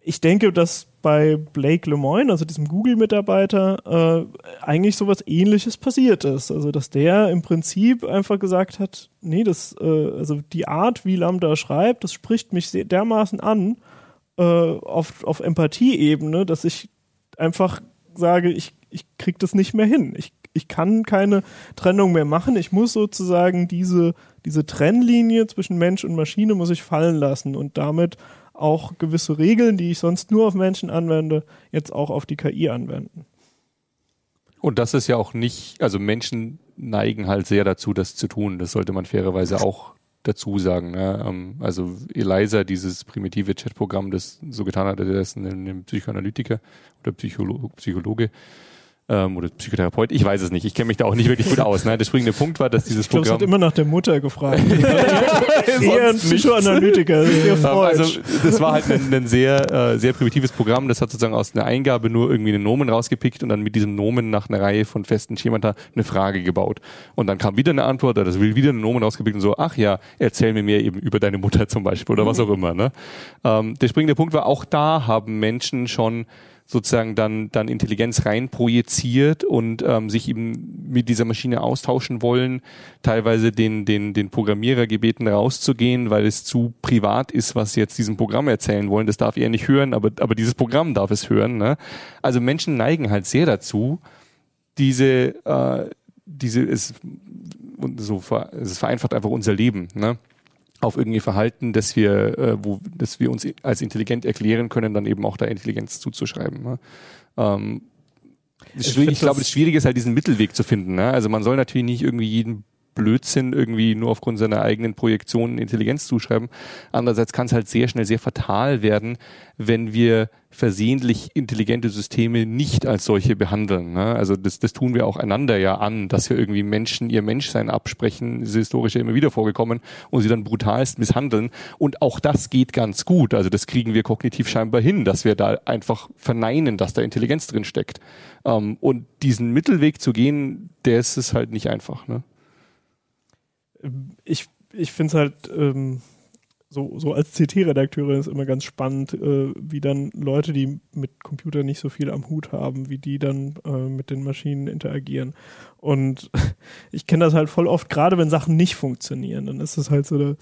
ich denke, dass bei Blake Lemoyne, also diesem Google-Mitarbeiter, äh, eigentlich sowas ähnliches passiert ist. Also, dass der im Prinzip einfach gesagt hat, nee, das, äh, also die Art, wie Lambda schreibt, das spricht mich dermaßen an, äh, auf, auf Empathie-Ebene, dass ich einfach sage, ich, ich krieg das nicht mehr hin. Ich, ich kann keine Trennung mehr machen. Ich muss sozusagen diese, diese Trennlinie zwischen Mensch und Maschine muss ich fallen lassen und damit auch gewisse Regeln, die ich sonst nur auf Menschen anwende, jetzt auch auf die KI anwenden. Und das ist ja auch nicht, also Menschen neigen halt sehr dazu, das zu tun. Das sollte man fairerweise auch dazu sagen. Ne? Ähm, also Eliza, dieses primitive Chatprogramm, das so getan hat, er ist ein Psychoanalytiker oder Psycholo Psychologe, ähm, oder Psychotherapeut, ich weiß es nicht, ich kenne mich da auch nicht wirklich gut aus. Ne? Der springende Punkt war, dass dieses ich glaub, Programm... Ich hat immer nach der Mutter gefragt. (laughs) (laughs) eher ein Psychoanalytiker, sehr ähm, Also das war halt ein, ein sehr, äh, sehr primitives Programm, das hat sozusagen aus einer Eingabe nur irgendwie einen Nomen rausgepickt und dann mit diesem Nomen nach einer Reihe von festen Schemata eine Frage gebaut. Und dann kam wieder eine Antwort, das will wieder ein Nomen rausgepickt und so, ach ja, erzähl mir mehr eben über deine Mutter zum Beispiel oder was auch immer. Ne? Ähm, der springende Punkt war, auch da haben Menschen schon sozusagen dann, dann Intelligenz rein projiziert und ähm, sich eben mit dieser Maschine austauschen wollen, teilweise den, den, den Programmierer gebeten rauszugehen, weil es zu privat ist, was sie jetzt diesem Programm erzählen wollen. Das darf er nicht hören, aber, aber dieses Programm darf es hören. Ne? Also Menschen neigen halt sehr dazu, diese, äh, diese, es, so, es vereinfacht einfach unser Leben. Ne? Auf irgendwie Verhalten, dass wir, äh, wo, dass wir uns als intelligent erklären können, dann eben auch da Intelligenz zuzuschreiben. Ne? Ähm, ich, ich glaube, das Schwierige ist halt diesen Mittelweg zu finden. Ne? Also man soll natürlich nicht irgendwie jeden Blödsinn irgendwie nur aufgrund seiner eigenen Projektionen Intelligenz zuschreiben. Andererseits kann es halt sehr schnell sehr fatal werden, wenn wir versehentlich intelligente Systeme nicht als solche behandeln. Ne? Also das, das tun wir auch einander ja an, dass wir irgendwie Menschen ihr Menschsein absprechen, ist historisch ja immer wieder vorgekommen, und sie dann brutalst misshandeln. Und auch das geht ganz gut. Also das kriegen wir kognitiv scheinbar hin, dass wir da einfach verneinen, dass da Intelligenz drin steckt. Ähm, und diesen Mittelweg zu gehen, der ist es halt nicht einfach. Ne? Ich, ich finde es halt ähm, so, so als CT-Redakteurin ist immer ganz spannend, äh, wie dann Leute, die mit Computern nicht so viel am Hut haben, wie die dann äh, mit den Maschinen interagieren. Und (laughs) ich kenne das halt voll oft, gerade wenn Sachen nicht funktionieren, dann ist es halt so, da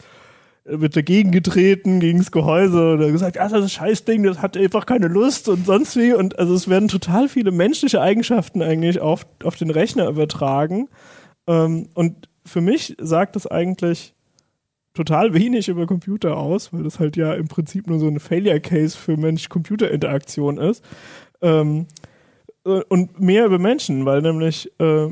wird dagegen getreten, gegen das Gehäuse oder gesagt, ah, das Scheißding, das hat einfach keine Lust und sonst wie. Und also es werden total viele menschliche Eigenschaften eigentlich auf, auf den Rechner übertragen. Ähm, und für mich sagt es eigentlich, total wenig über Computer aus, weil das halt ja im Prinzip nur so ein Failure Case für Mensch-Computer-Interaktion ist. Ähm, äh, und mehr über Menschen, weil nämlich äh,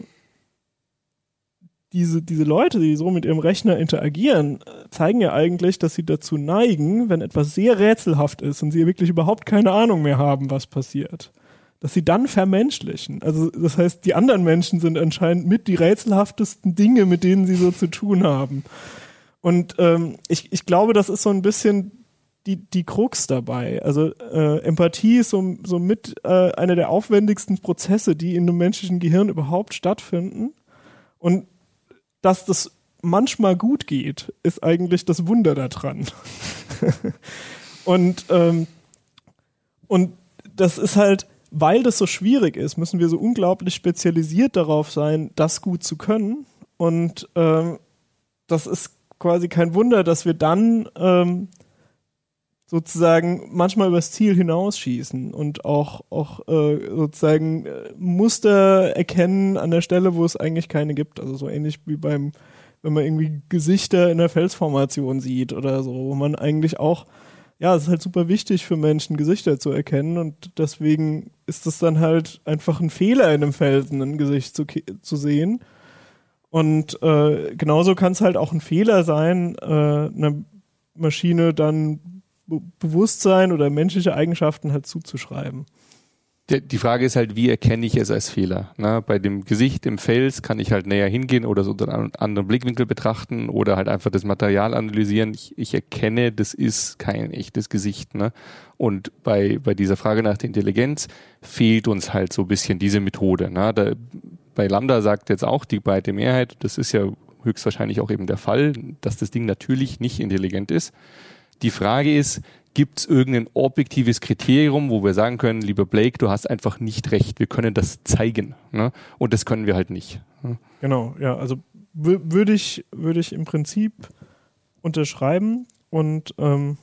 diese, diese Leute, die so mit ihrem Rechner interagieren, zeigen ja eigentlich, dass sie dazu neigen, wenn etwas sehr rätselhaft ist und sie wirklich überhaupt keine Ahnung mehr haben, was passiert, dass sie dann vermenschlichen. Also das heißt, die anderen Menschen sind anscheinend mit die rätselhaftesten Dinge, mit denen sie so zu tun haben. Und ähm, ich, ich glaube, das ist so ein bisschen die, die Krux dabei. Also äh, Empathie ist so, so mit äh, einer der aufwendigsten Prozesse, die in einem menschlichen Gehirn überhaupt stattfinden. Und dass das manchmal gut geht, ist eigentlich das Wunder daran. (laughs) und, ähm, und das ist halt, weil das so schwierig ist, müssen wir so unglaublich spezialisiert darauf sein, das gut zu können. Und ähm, das ist quasi kein Wunder, dass wir dann ähm, sozusagen manchmal übers Ziel hinausschießen und auch, auch äh, sozusagen äh, Muster erkennen an der Stelle, wo es eigentlich keine gibt. Also so ähnlich wie beim, wenn man irgendwie Gesichter in der Felsformation sieht oder so, wo man eigentlich auch, ja, es ist halt super wichtig für Menschen, Gesichter zu erkennen und deswegen ist es dann halt einfach ein Fehler in einem Felsen, ein Gesicht zu, zu sehen. Und äh, genauso kann es halt auch ein Fehler sein, äh, eine Maschine dann Be Bewusstsein oder menschliche Eigenschaften halt zuzuschreiben. Die Frage ist halt, wie erkenne ich es als Fehler? Na, bei dem Gesicht im Fels kann ich halt näher hingehen oder so unter einem anderen Blickwinkel betrachten oder halt einfach das Material analysieren. Ich, ich erkenne, das ist kein echtes Gesicht. Ne? Und bei, bei dieser Frage nach der Intelligenz fehlt uns halt so ein bisschen diese Methode. Ne? Da, bei Lambda sagt jetzt auch die breite Mehrheit, das ist ja höchstwahrscheinlich auch eben der Fall, dass das Ding natürlich nicht intelligent ist. Die Frage ist, gibt es irgendein objektives Kriterium, wo wir sagen können, lieber Blake, du hast einfach nicht recht, wir können das zeigen. Ne? Und das können wir halt nicht. Ne? Genau, ja, also würde ich, würde ich im Prinzip unterschreiben und ähm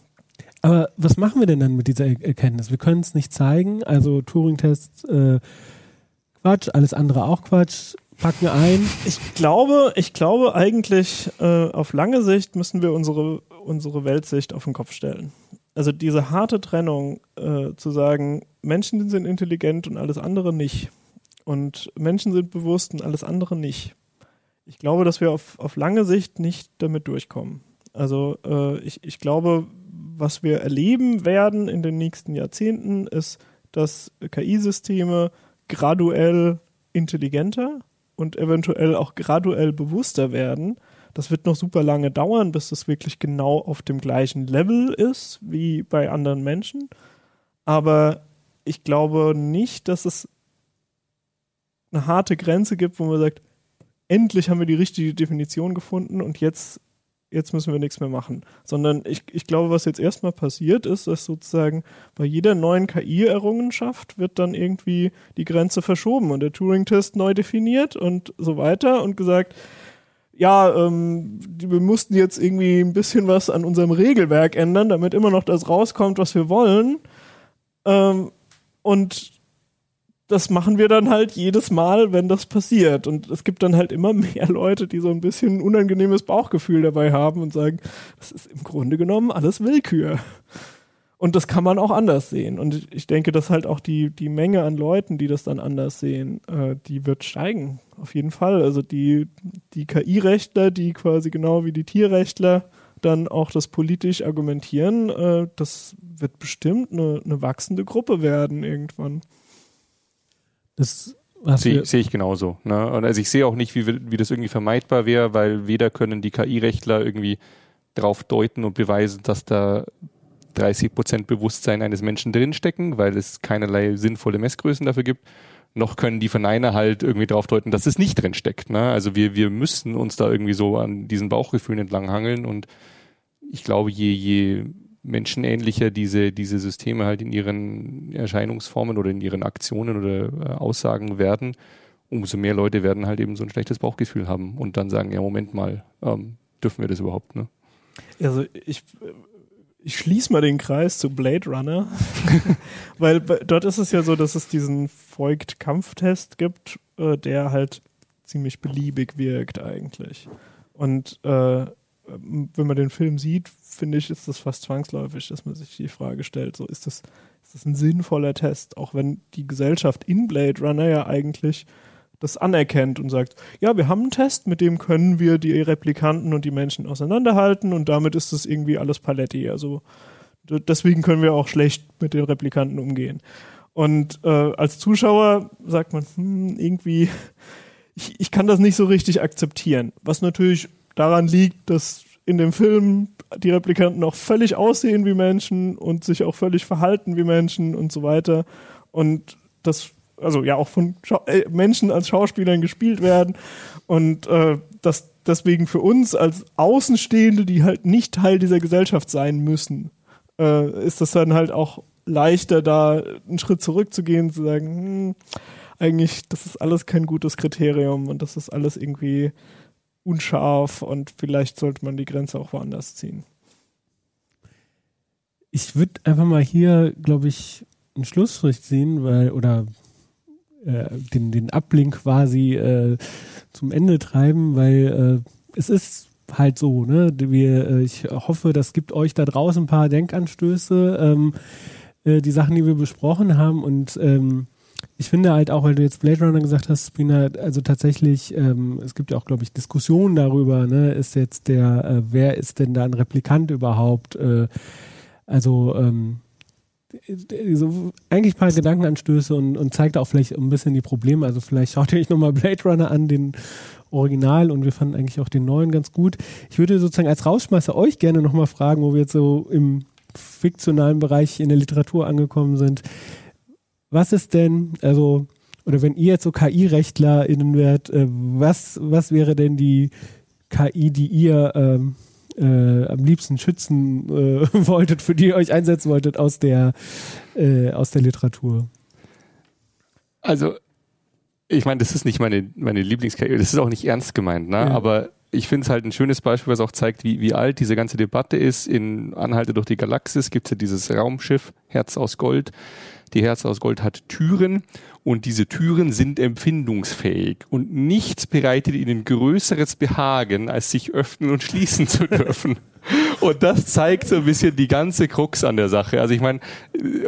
aber was machen wir denn dann mit dieser Erkenntnis? Wir können es nicht zeigen, also Turing-Test äh, Quatsch, alles andere auch Quatsch. Packen ein. Ich glaube, ich glaube eigentlich äh, auf lange Sicht müssen wir unsere unsere Weltsicht auf den Kopf stellen. Also diese harte Trennung äh, zu sagen, Menschen sind intelligent und alles andere nicht. Und Menschen sind bewusst und alles andere nicht. Ich glaube, dass wir auf, auf lange Sicht nicht damit durchkommen. Also äh, ich, ich glaube, was wir erleben werden in den nächsten Jahrzehnten, ist, dass KI-Systeme graduell intelligenter und eventuell auch graduell bewusster werden. Das wird noch super lange dauern, bis das wirklich genau auf dem gleichen Level ist wie bei anderen Menschen. Aber ich glaube nicht, dass es eine harte Grenze gibt, wo man sagt, endlich haben wir die richtige Definition gefunden und jetzt jetzt müssen wir nichts mehr machen. Sondern ich, ich glaube, was jetzt erstmal passiert ist, dass sozusagen bei jeder neuen KI-Errungenschaft wird dann irgendwie die Grenze verschoben und der Turing-Test neu definiert und so weiter und gesagt, ja, ähm, wir mussten jetzt irgendwie ein bisschen was an unserem Regelwerk ändern, damit immer noch das rauskommt, was wir wollen. Ähm, und das machen wir dann halt jedes Mal, wenn das passiert. Und es gibt dann halt immer (laughs) mehr Leute, die so ein bisschen ein unangenehmes Bauchgefühl dabei haben und sagen, das ist im Grunde genommen alles Willkür. Und das kann man auch anders sehen. Und ich denke, dass halt auch die, die Menge an Leuten, die das dann anders sehen, äh, die wird steigen. Auf jeden Fall. Also die, die KI-Rechtler, die quasi genau wie die Tierrechtler dann auch das politisch argumentieren, äh, das wird bestimmt eine, eine wachsende Gruppe werden irgendwann. Das sehe seh ich genauso. Ne? Und also ich sehe auch nicht, wie, wie das irgendwie vermeidbar wäre, weil weder können die KI-Rechtler irgendwie darauf deuten und beweisen, dass da 30 Prozent Bewusstsein eines Menschen drinstecken, weil es keinerlei sinnvolle Messgrößen dafür gibt, noch können die Verneiner halt irgendwie darauf deuten, dass es nicht drinsteckt. Ne? Also wir, wir müssen uns da irgendwie so an diesen Bauchgefühlen entlanghangeln und ich glaube, je, je menschenähnlicher diese, diese Systeme halt in ihren Erscheinungsformen oder in ihren Aktionen oder äh, Aussagen werden, umso mehr Leute werden halt eben so ein schlechtes Bauchgefühl haben und dann sagen, ja, Moment mal, ähm, dürfen wir das überhaupt, ne? Also ich, ich schließe mal den Kreis zu Blade Runner, (laughs) weil dort ist es ja so, dass es diesen Voigt-Kampftest gibt, äh, der halt ziemlich beliebig wirkt eigentlich. Und äh, wenn man den Film sieht, finde ich, ist das fast zwangsläufig, dass man sich die Frage stellt, so ist das, ist das ein sinnvoller Test, auch wenn die Gesellschaft in Blade Runner ja eigentlich das anerkennt und sagt, ja, wir haben einen Test, mit dem können wir die Replikanten und die Menschen auseinanderhalten und damit ist das irgendwie alles Paletti. Also deswegen können wir auch schlecht mit den Replikanten umgehen. Und äh, als Zuschauer sagt man, hm, irgendwie, ich, ich kann das nicht so richtig akzeptieren. Was natürlich daran liegt, dass in dem Film die Replikanten auch völlig aussehen wie Menschen und sich auch völlig verhalten wie Menschen und so weiter. Und das also ja auch von Schau äh, Menschen als Schauspielern gespielt werden und äh, das deswegen für uns als Außenstehende, die halt nicht Teil dieser Gesellschaft sein müssen, äh, ist das dann halt auch leichter, da einen Schritt zurückzugehen, zu sagen, hm, eigentlich, das ist alles kein gutes Kriterium und das ist alles irgendwie unscharf und vielleicht sollte man die Grenze auch woanders ziehen. Ich würde einfach mal hier, glaube ich, einen Schlussstrich ziehen, weil, oder äh, den, den Ablink quasi äh, zum Ende treiben, weil äh, es ist halt so, ne? Wir, äh, ich hoffe, das gibt euch da draußen ein paar Denkanstöße, ähm, äh, die Sachen, die wir besprochen haben und ähm, ich finde halt auch, weil du jetzt Blade Runner gesagt hast, Spina, also tatsächlich, ähm, es gibt ja auch, glaube ich, Diskussionen darüber, ne, ist jetzt der, äh, wer ist denn da ein Replikant überhaupt? Äh, also ähm, so eigentlich ein paar Gedankenanstöße und, und zeigt auch vielleicht ein bisschen die Probleme. Also vielleicht schaut ihr euch nochmal Blade Runner an, den Original und wir fanden eigentlich auch den neuen ganz gut. Ich würde sozusagen als Rausschmeißer euch gerne nochmal fragen, wo wir jetzt so im fiktionalen Bereich in der Literatur angekommen sind. Was ist denn, also, oder wenn ihr jetzt so KI-RechtlerInnen wärt, äh, was, was wäre denn die KI, die ihr ähm, äh, am liebsten schützen äh, (laughs) wolltet, für die ihr euch einsetzen wolltet aus der, äh, aus der Literatur? Also, ich meine, das ist nicht meine, meine Lieblingskarriere, das ist auch nicht ernst gemeint, ne? Ja. aber ich finde es halt ein schönes Beispiel, was auch zeigt, wie, wie alt diese ganze Debatte ist. In Anhalte durch die Galaxis gibt es ja dieses Raumschiff Herz aus Gold. Die Herz aus Gold hat Türen und diese Türen sind empfindungsfähig und nichts bereitet ihnen größeres Behagen, als sich öffnen und schließen zu dürfen. (laughs) Und das zeigt so ein bisschen die ganze Krux an der Sache. Also ich meine,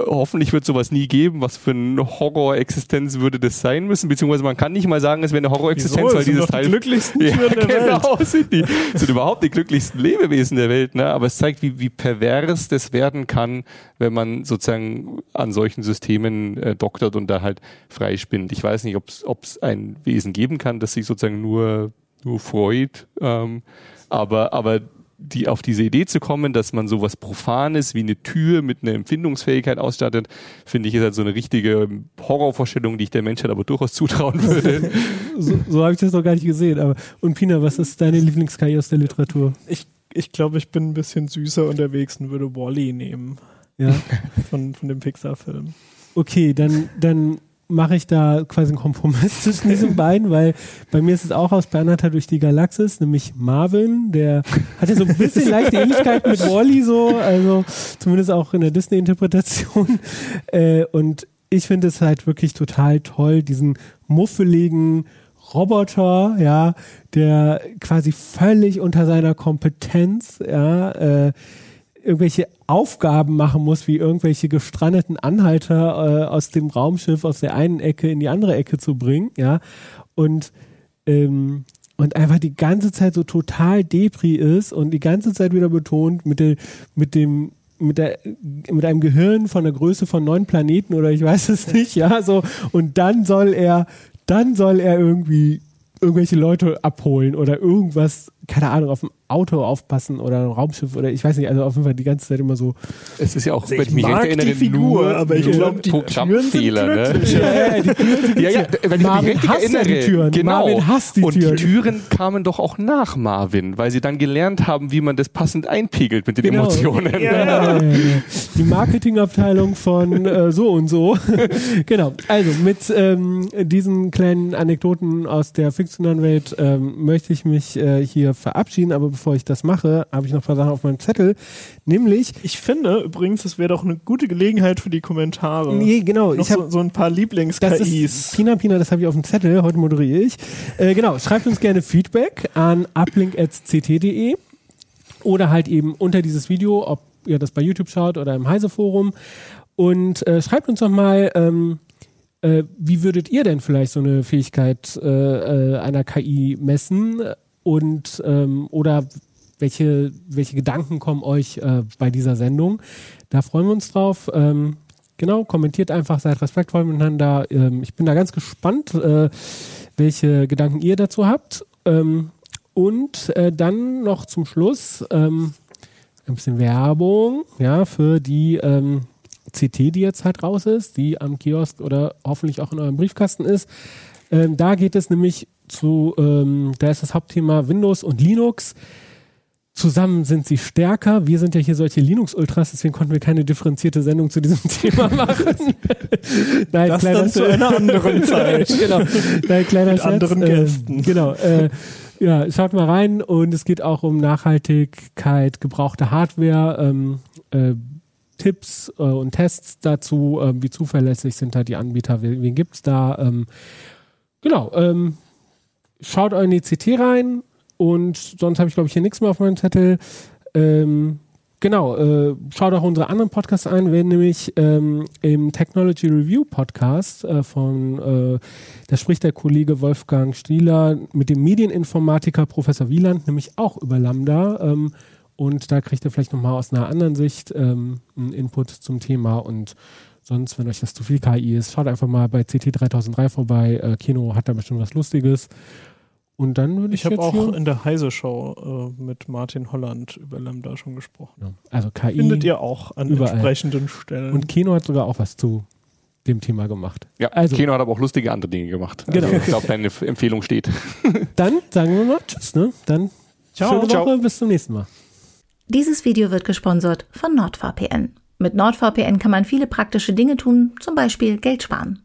hoffentlich wird sowas nie geben. Was für eine Horrorexistenz würde das sein müssen? Beziehungsweise man kann nicht mal sagen, es wäre eine Horrorexistenz, weil dieses Teil... Die glücklichsten ja, der genau, Welt. (laughs) sind die. sind überhaupt die glücklichsten Lebewesen der Welt. Ne? Aber es zeigt, wie, wie pervers das werden kann, wenn man sozusagen an solchen Systemen äh, doktert und da halt freispinnt. Ich weiß nicht, ob es ein Wesen geben kann, das sich sozusagen nur, nur freut. Ähm, aber, aber die auf diese Idee zu kommen, dass man sowas Profanes wie eine Tür mit einer Empfindungsfähigkeit ausstattet, finde ich, ist halt so eine richtige Horrorvorstellung, die ich der Menschheit aber durchaus zutrauen (laughs) würde. so so habe ich das noch gar nicht gesehen. Aber und Pina, was ist deine Lieblings-KI aus der Literatur? Ich, ich glaube, ich bin ein bisschen süßer unterwegs und würde Wally -E nehmen. Ja. Von, von dem Pixar-Film. Okay, dann, dann mache ich da quasi einen Kompromiss (laughs) zwischen diesen beiden, weil bei mir ist es auch aus Bernhard durch die Galaxis, nämlich Marvin, der hatte so ein bisschen (laughs) leichte Ähnlichkeit mit Wally so, also zumindest auch in der Disney-Interpretation. Äh, und ich finde es halt wirklich total toll, diesen muffeligen Roboter, ja, der quasi völlig unter seiner Kompetenz, ja, äh, irgendwelche Aufgaben machen muss, wie irgendwelche gestrandeten Anhalter äh, aus dem Raumschiff aus der einen Ecke in die andere Ecke zu bringen, ja. Und, ähm, und einfach die ganze Zeit so total Depri ist und die ganze Zeit wieder betont mit, der, mit dem mit, der, mit einem Gehirn von der Größe von neun Planeten oder ich weiß es nicht, ja, so und dann soll er, dann soll er irgendwie irgendwelche Leute abholen oder irgendwas, keine Ahnung, auf dem Auto aufpassen oder ein Raumschiff oder ich weiß nicht, also auf jeden Fall die ganze Zeit immer so. Es ist ja auch, also wenn ich mich recht erinnere, die Figur, nur, aber ich glaube, die Programmfehler, ne? Ja, ja, die Türen sind ja, ja, wenn Marvin ich mich recht erinnere, ja die Türen. Genau. Marvin hasst die und Türen. die Türen kamen doch auch nach Marvin, weil sie dann gelernt haben, wie man das passend einpegelt mit den genau. Emotionen. Ja, ja, Die Marketingabteilung von äh, so und so. (laughs) genau. Also mit ähm, diesen kleinen Anekdoten aus der fiktionalen Welt ähm, möchte ich mich äh, hier verabschieden, aber bevor ich das mache, habe ich noch ein paar Sachen auf meinem Zettel. Nämlich. Ich finde übrigens, es wäre doch eine gute Gelegenheit für die Kommentare. Nee, genau. Noch ich habe so, so, ein paar Lieblings-KIs. Pina Pina, das habe ich auf dem Zettel. Heute moderiere ich. Äh, genau. Schreibt uns gerne Feedback an uplink.ct.de. oder halt eben unter dieses Video, ob ihr das bei YouTube schaut oder im Heise-Forum. Und äh, schreibt uns doch mal, ähm, äh, wie würdet ihr denn vielleicht so eine Fähigkeit äh, äh, einer KI messen? Und ähm, oder welche, welche Gedanken kommen euch äh, bei dieser Sendung? Da freuen wir uns drauf. Ähm, genau, kommentiert einfach, seid respektvoll miteinander. Ähm, ich bin da ganz gespannt, äh, welche Gedanken ihr dazu habt. Ähm, und äh, dann noch zum Schluss ähm, ein bisschen Werbung, ja, für die ähm, CT, die jetzt halt raus ist, die am Kiosk oder hoffentlich auch in eurem Briefkasten ist. Ähm, da geht es nämlich zu, ähm, da ist das Hauptthema Windows und Linux. Zusammen sind sie stärker. Wir sind ja hier solche Linux-Ultras, deswegen konnten wir keine differenzierte Sendung zu diesem (laughs) Thema machen. (laughs) Nein, das dann zu einer anderen (laughs) Zeit. genau. Nein, kleiner Mit Scherz. anderen Ähm, Gästen. genau. Äh, ja, schaut mal rein und es geht auch um Nachhaltigkeit, gebrauchte Hardware, ähm, äh, Tipps äh, und Tests dazu, ähm, wie zuverlässig sind da die Anbieter, wen, wen gibt's da. Ähm, genau, ähm, schaut in die CT rein und sonst habe ich, glaube ich, hier nichts mehr auf meinem Zettel. Ähm, genau, äh, schaut auch unsere anderen Podcasts ein, wenn nämlich ähm, im Technology Review Podcast äh, von, äh, da spricht der Kollege Wolfgang Stieler mit dem Medieninformatiker Professor Wieland, nämlich auch über Lambda. Ähm, und da kriegt ihr vielleicht nochmal aus einer anderen Sicht ähm, einen Input zum Thema und sonst, wenn euch das zu viel KI ist, schaut einfach mal bei CT 3003 vorbei. Äh, Kino hat da bestimmt was Lustiges. Und dann würde ich, Ich habe auch hier, in der Heise-Show äh, mit Martin Holland über Lambda schon gesprochen. ja, also KI Findet ihr auch an überall. entsprechenden Stellen. und Kino hat sogar auch was zu dem Thema gemacht. Ja, Also- Keno hat aber auch lustige andere Dinge gemacht. Genau. Also, ich glaube, deine Empfehlung steht. (laughs) Dann sagen wir mal Tschüss, ne? Dann Ciao. schöne Ciao. Woche, bis zum nächsten Mal. Dieses Video wird gesponsert von NordVPN. Mit NordVPN kann man viele praktische Dinge tun, zum Beispiel Geld sparen.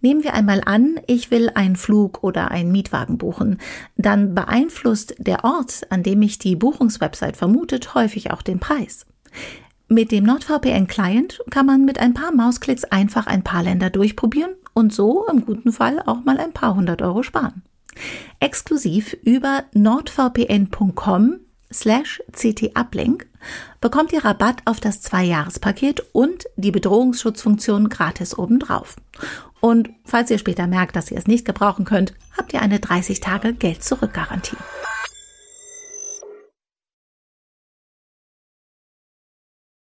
Nehmen wir einmal an, ich will einen Flug oder einen Mietwagen buchen. Dann beeinflusst der Ort, an dem mich die Buchungswebsite vermutet, häufig auch den Preis. Mit dem NordVPN-Client kann man mit ein paar Mausklicks einfach ein paar Länder durchprobieren und so im guten Fall auch mal ein paar hundert Euro sparen. Exklusiv über nordvpn.com slash ctuplink bekommt ihr Rabatt auf das Zwei-Jahres-Paket und die Bedrohungsschutzfunktion gratis obendrauf. Und falls ihr später merkt, dass ihr es nicht gebrauchen könnt, habt ihr eine 30 Tage Geld-Zurück-Garantie.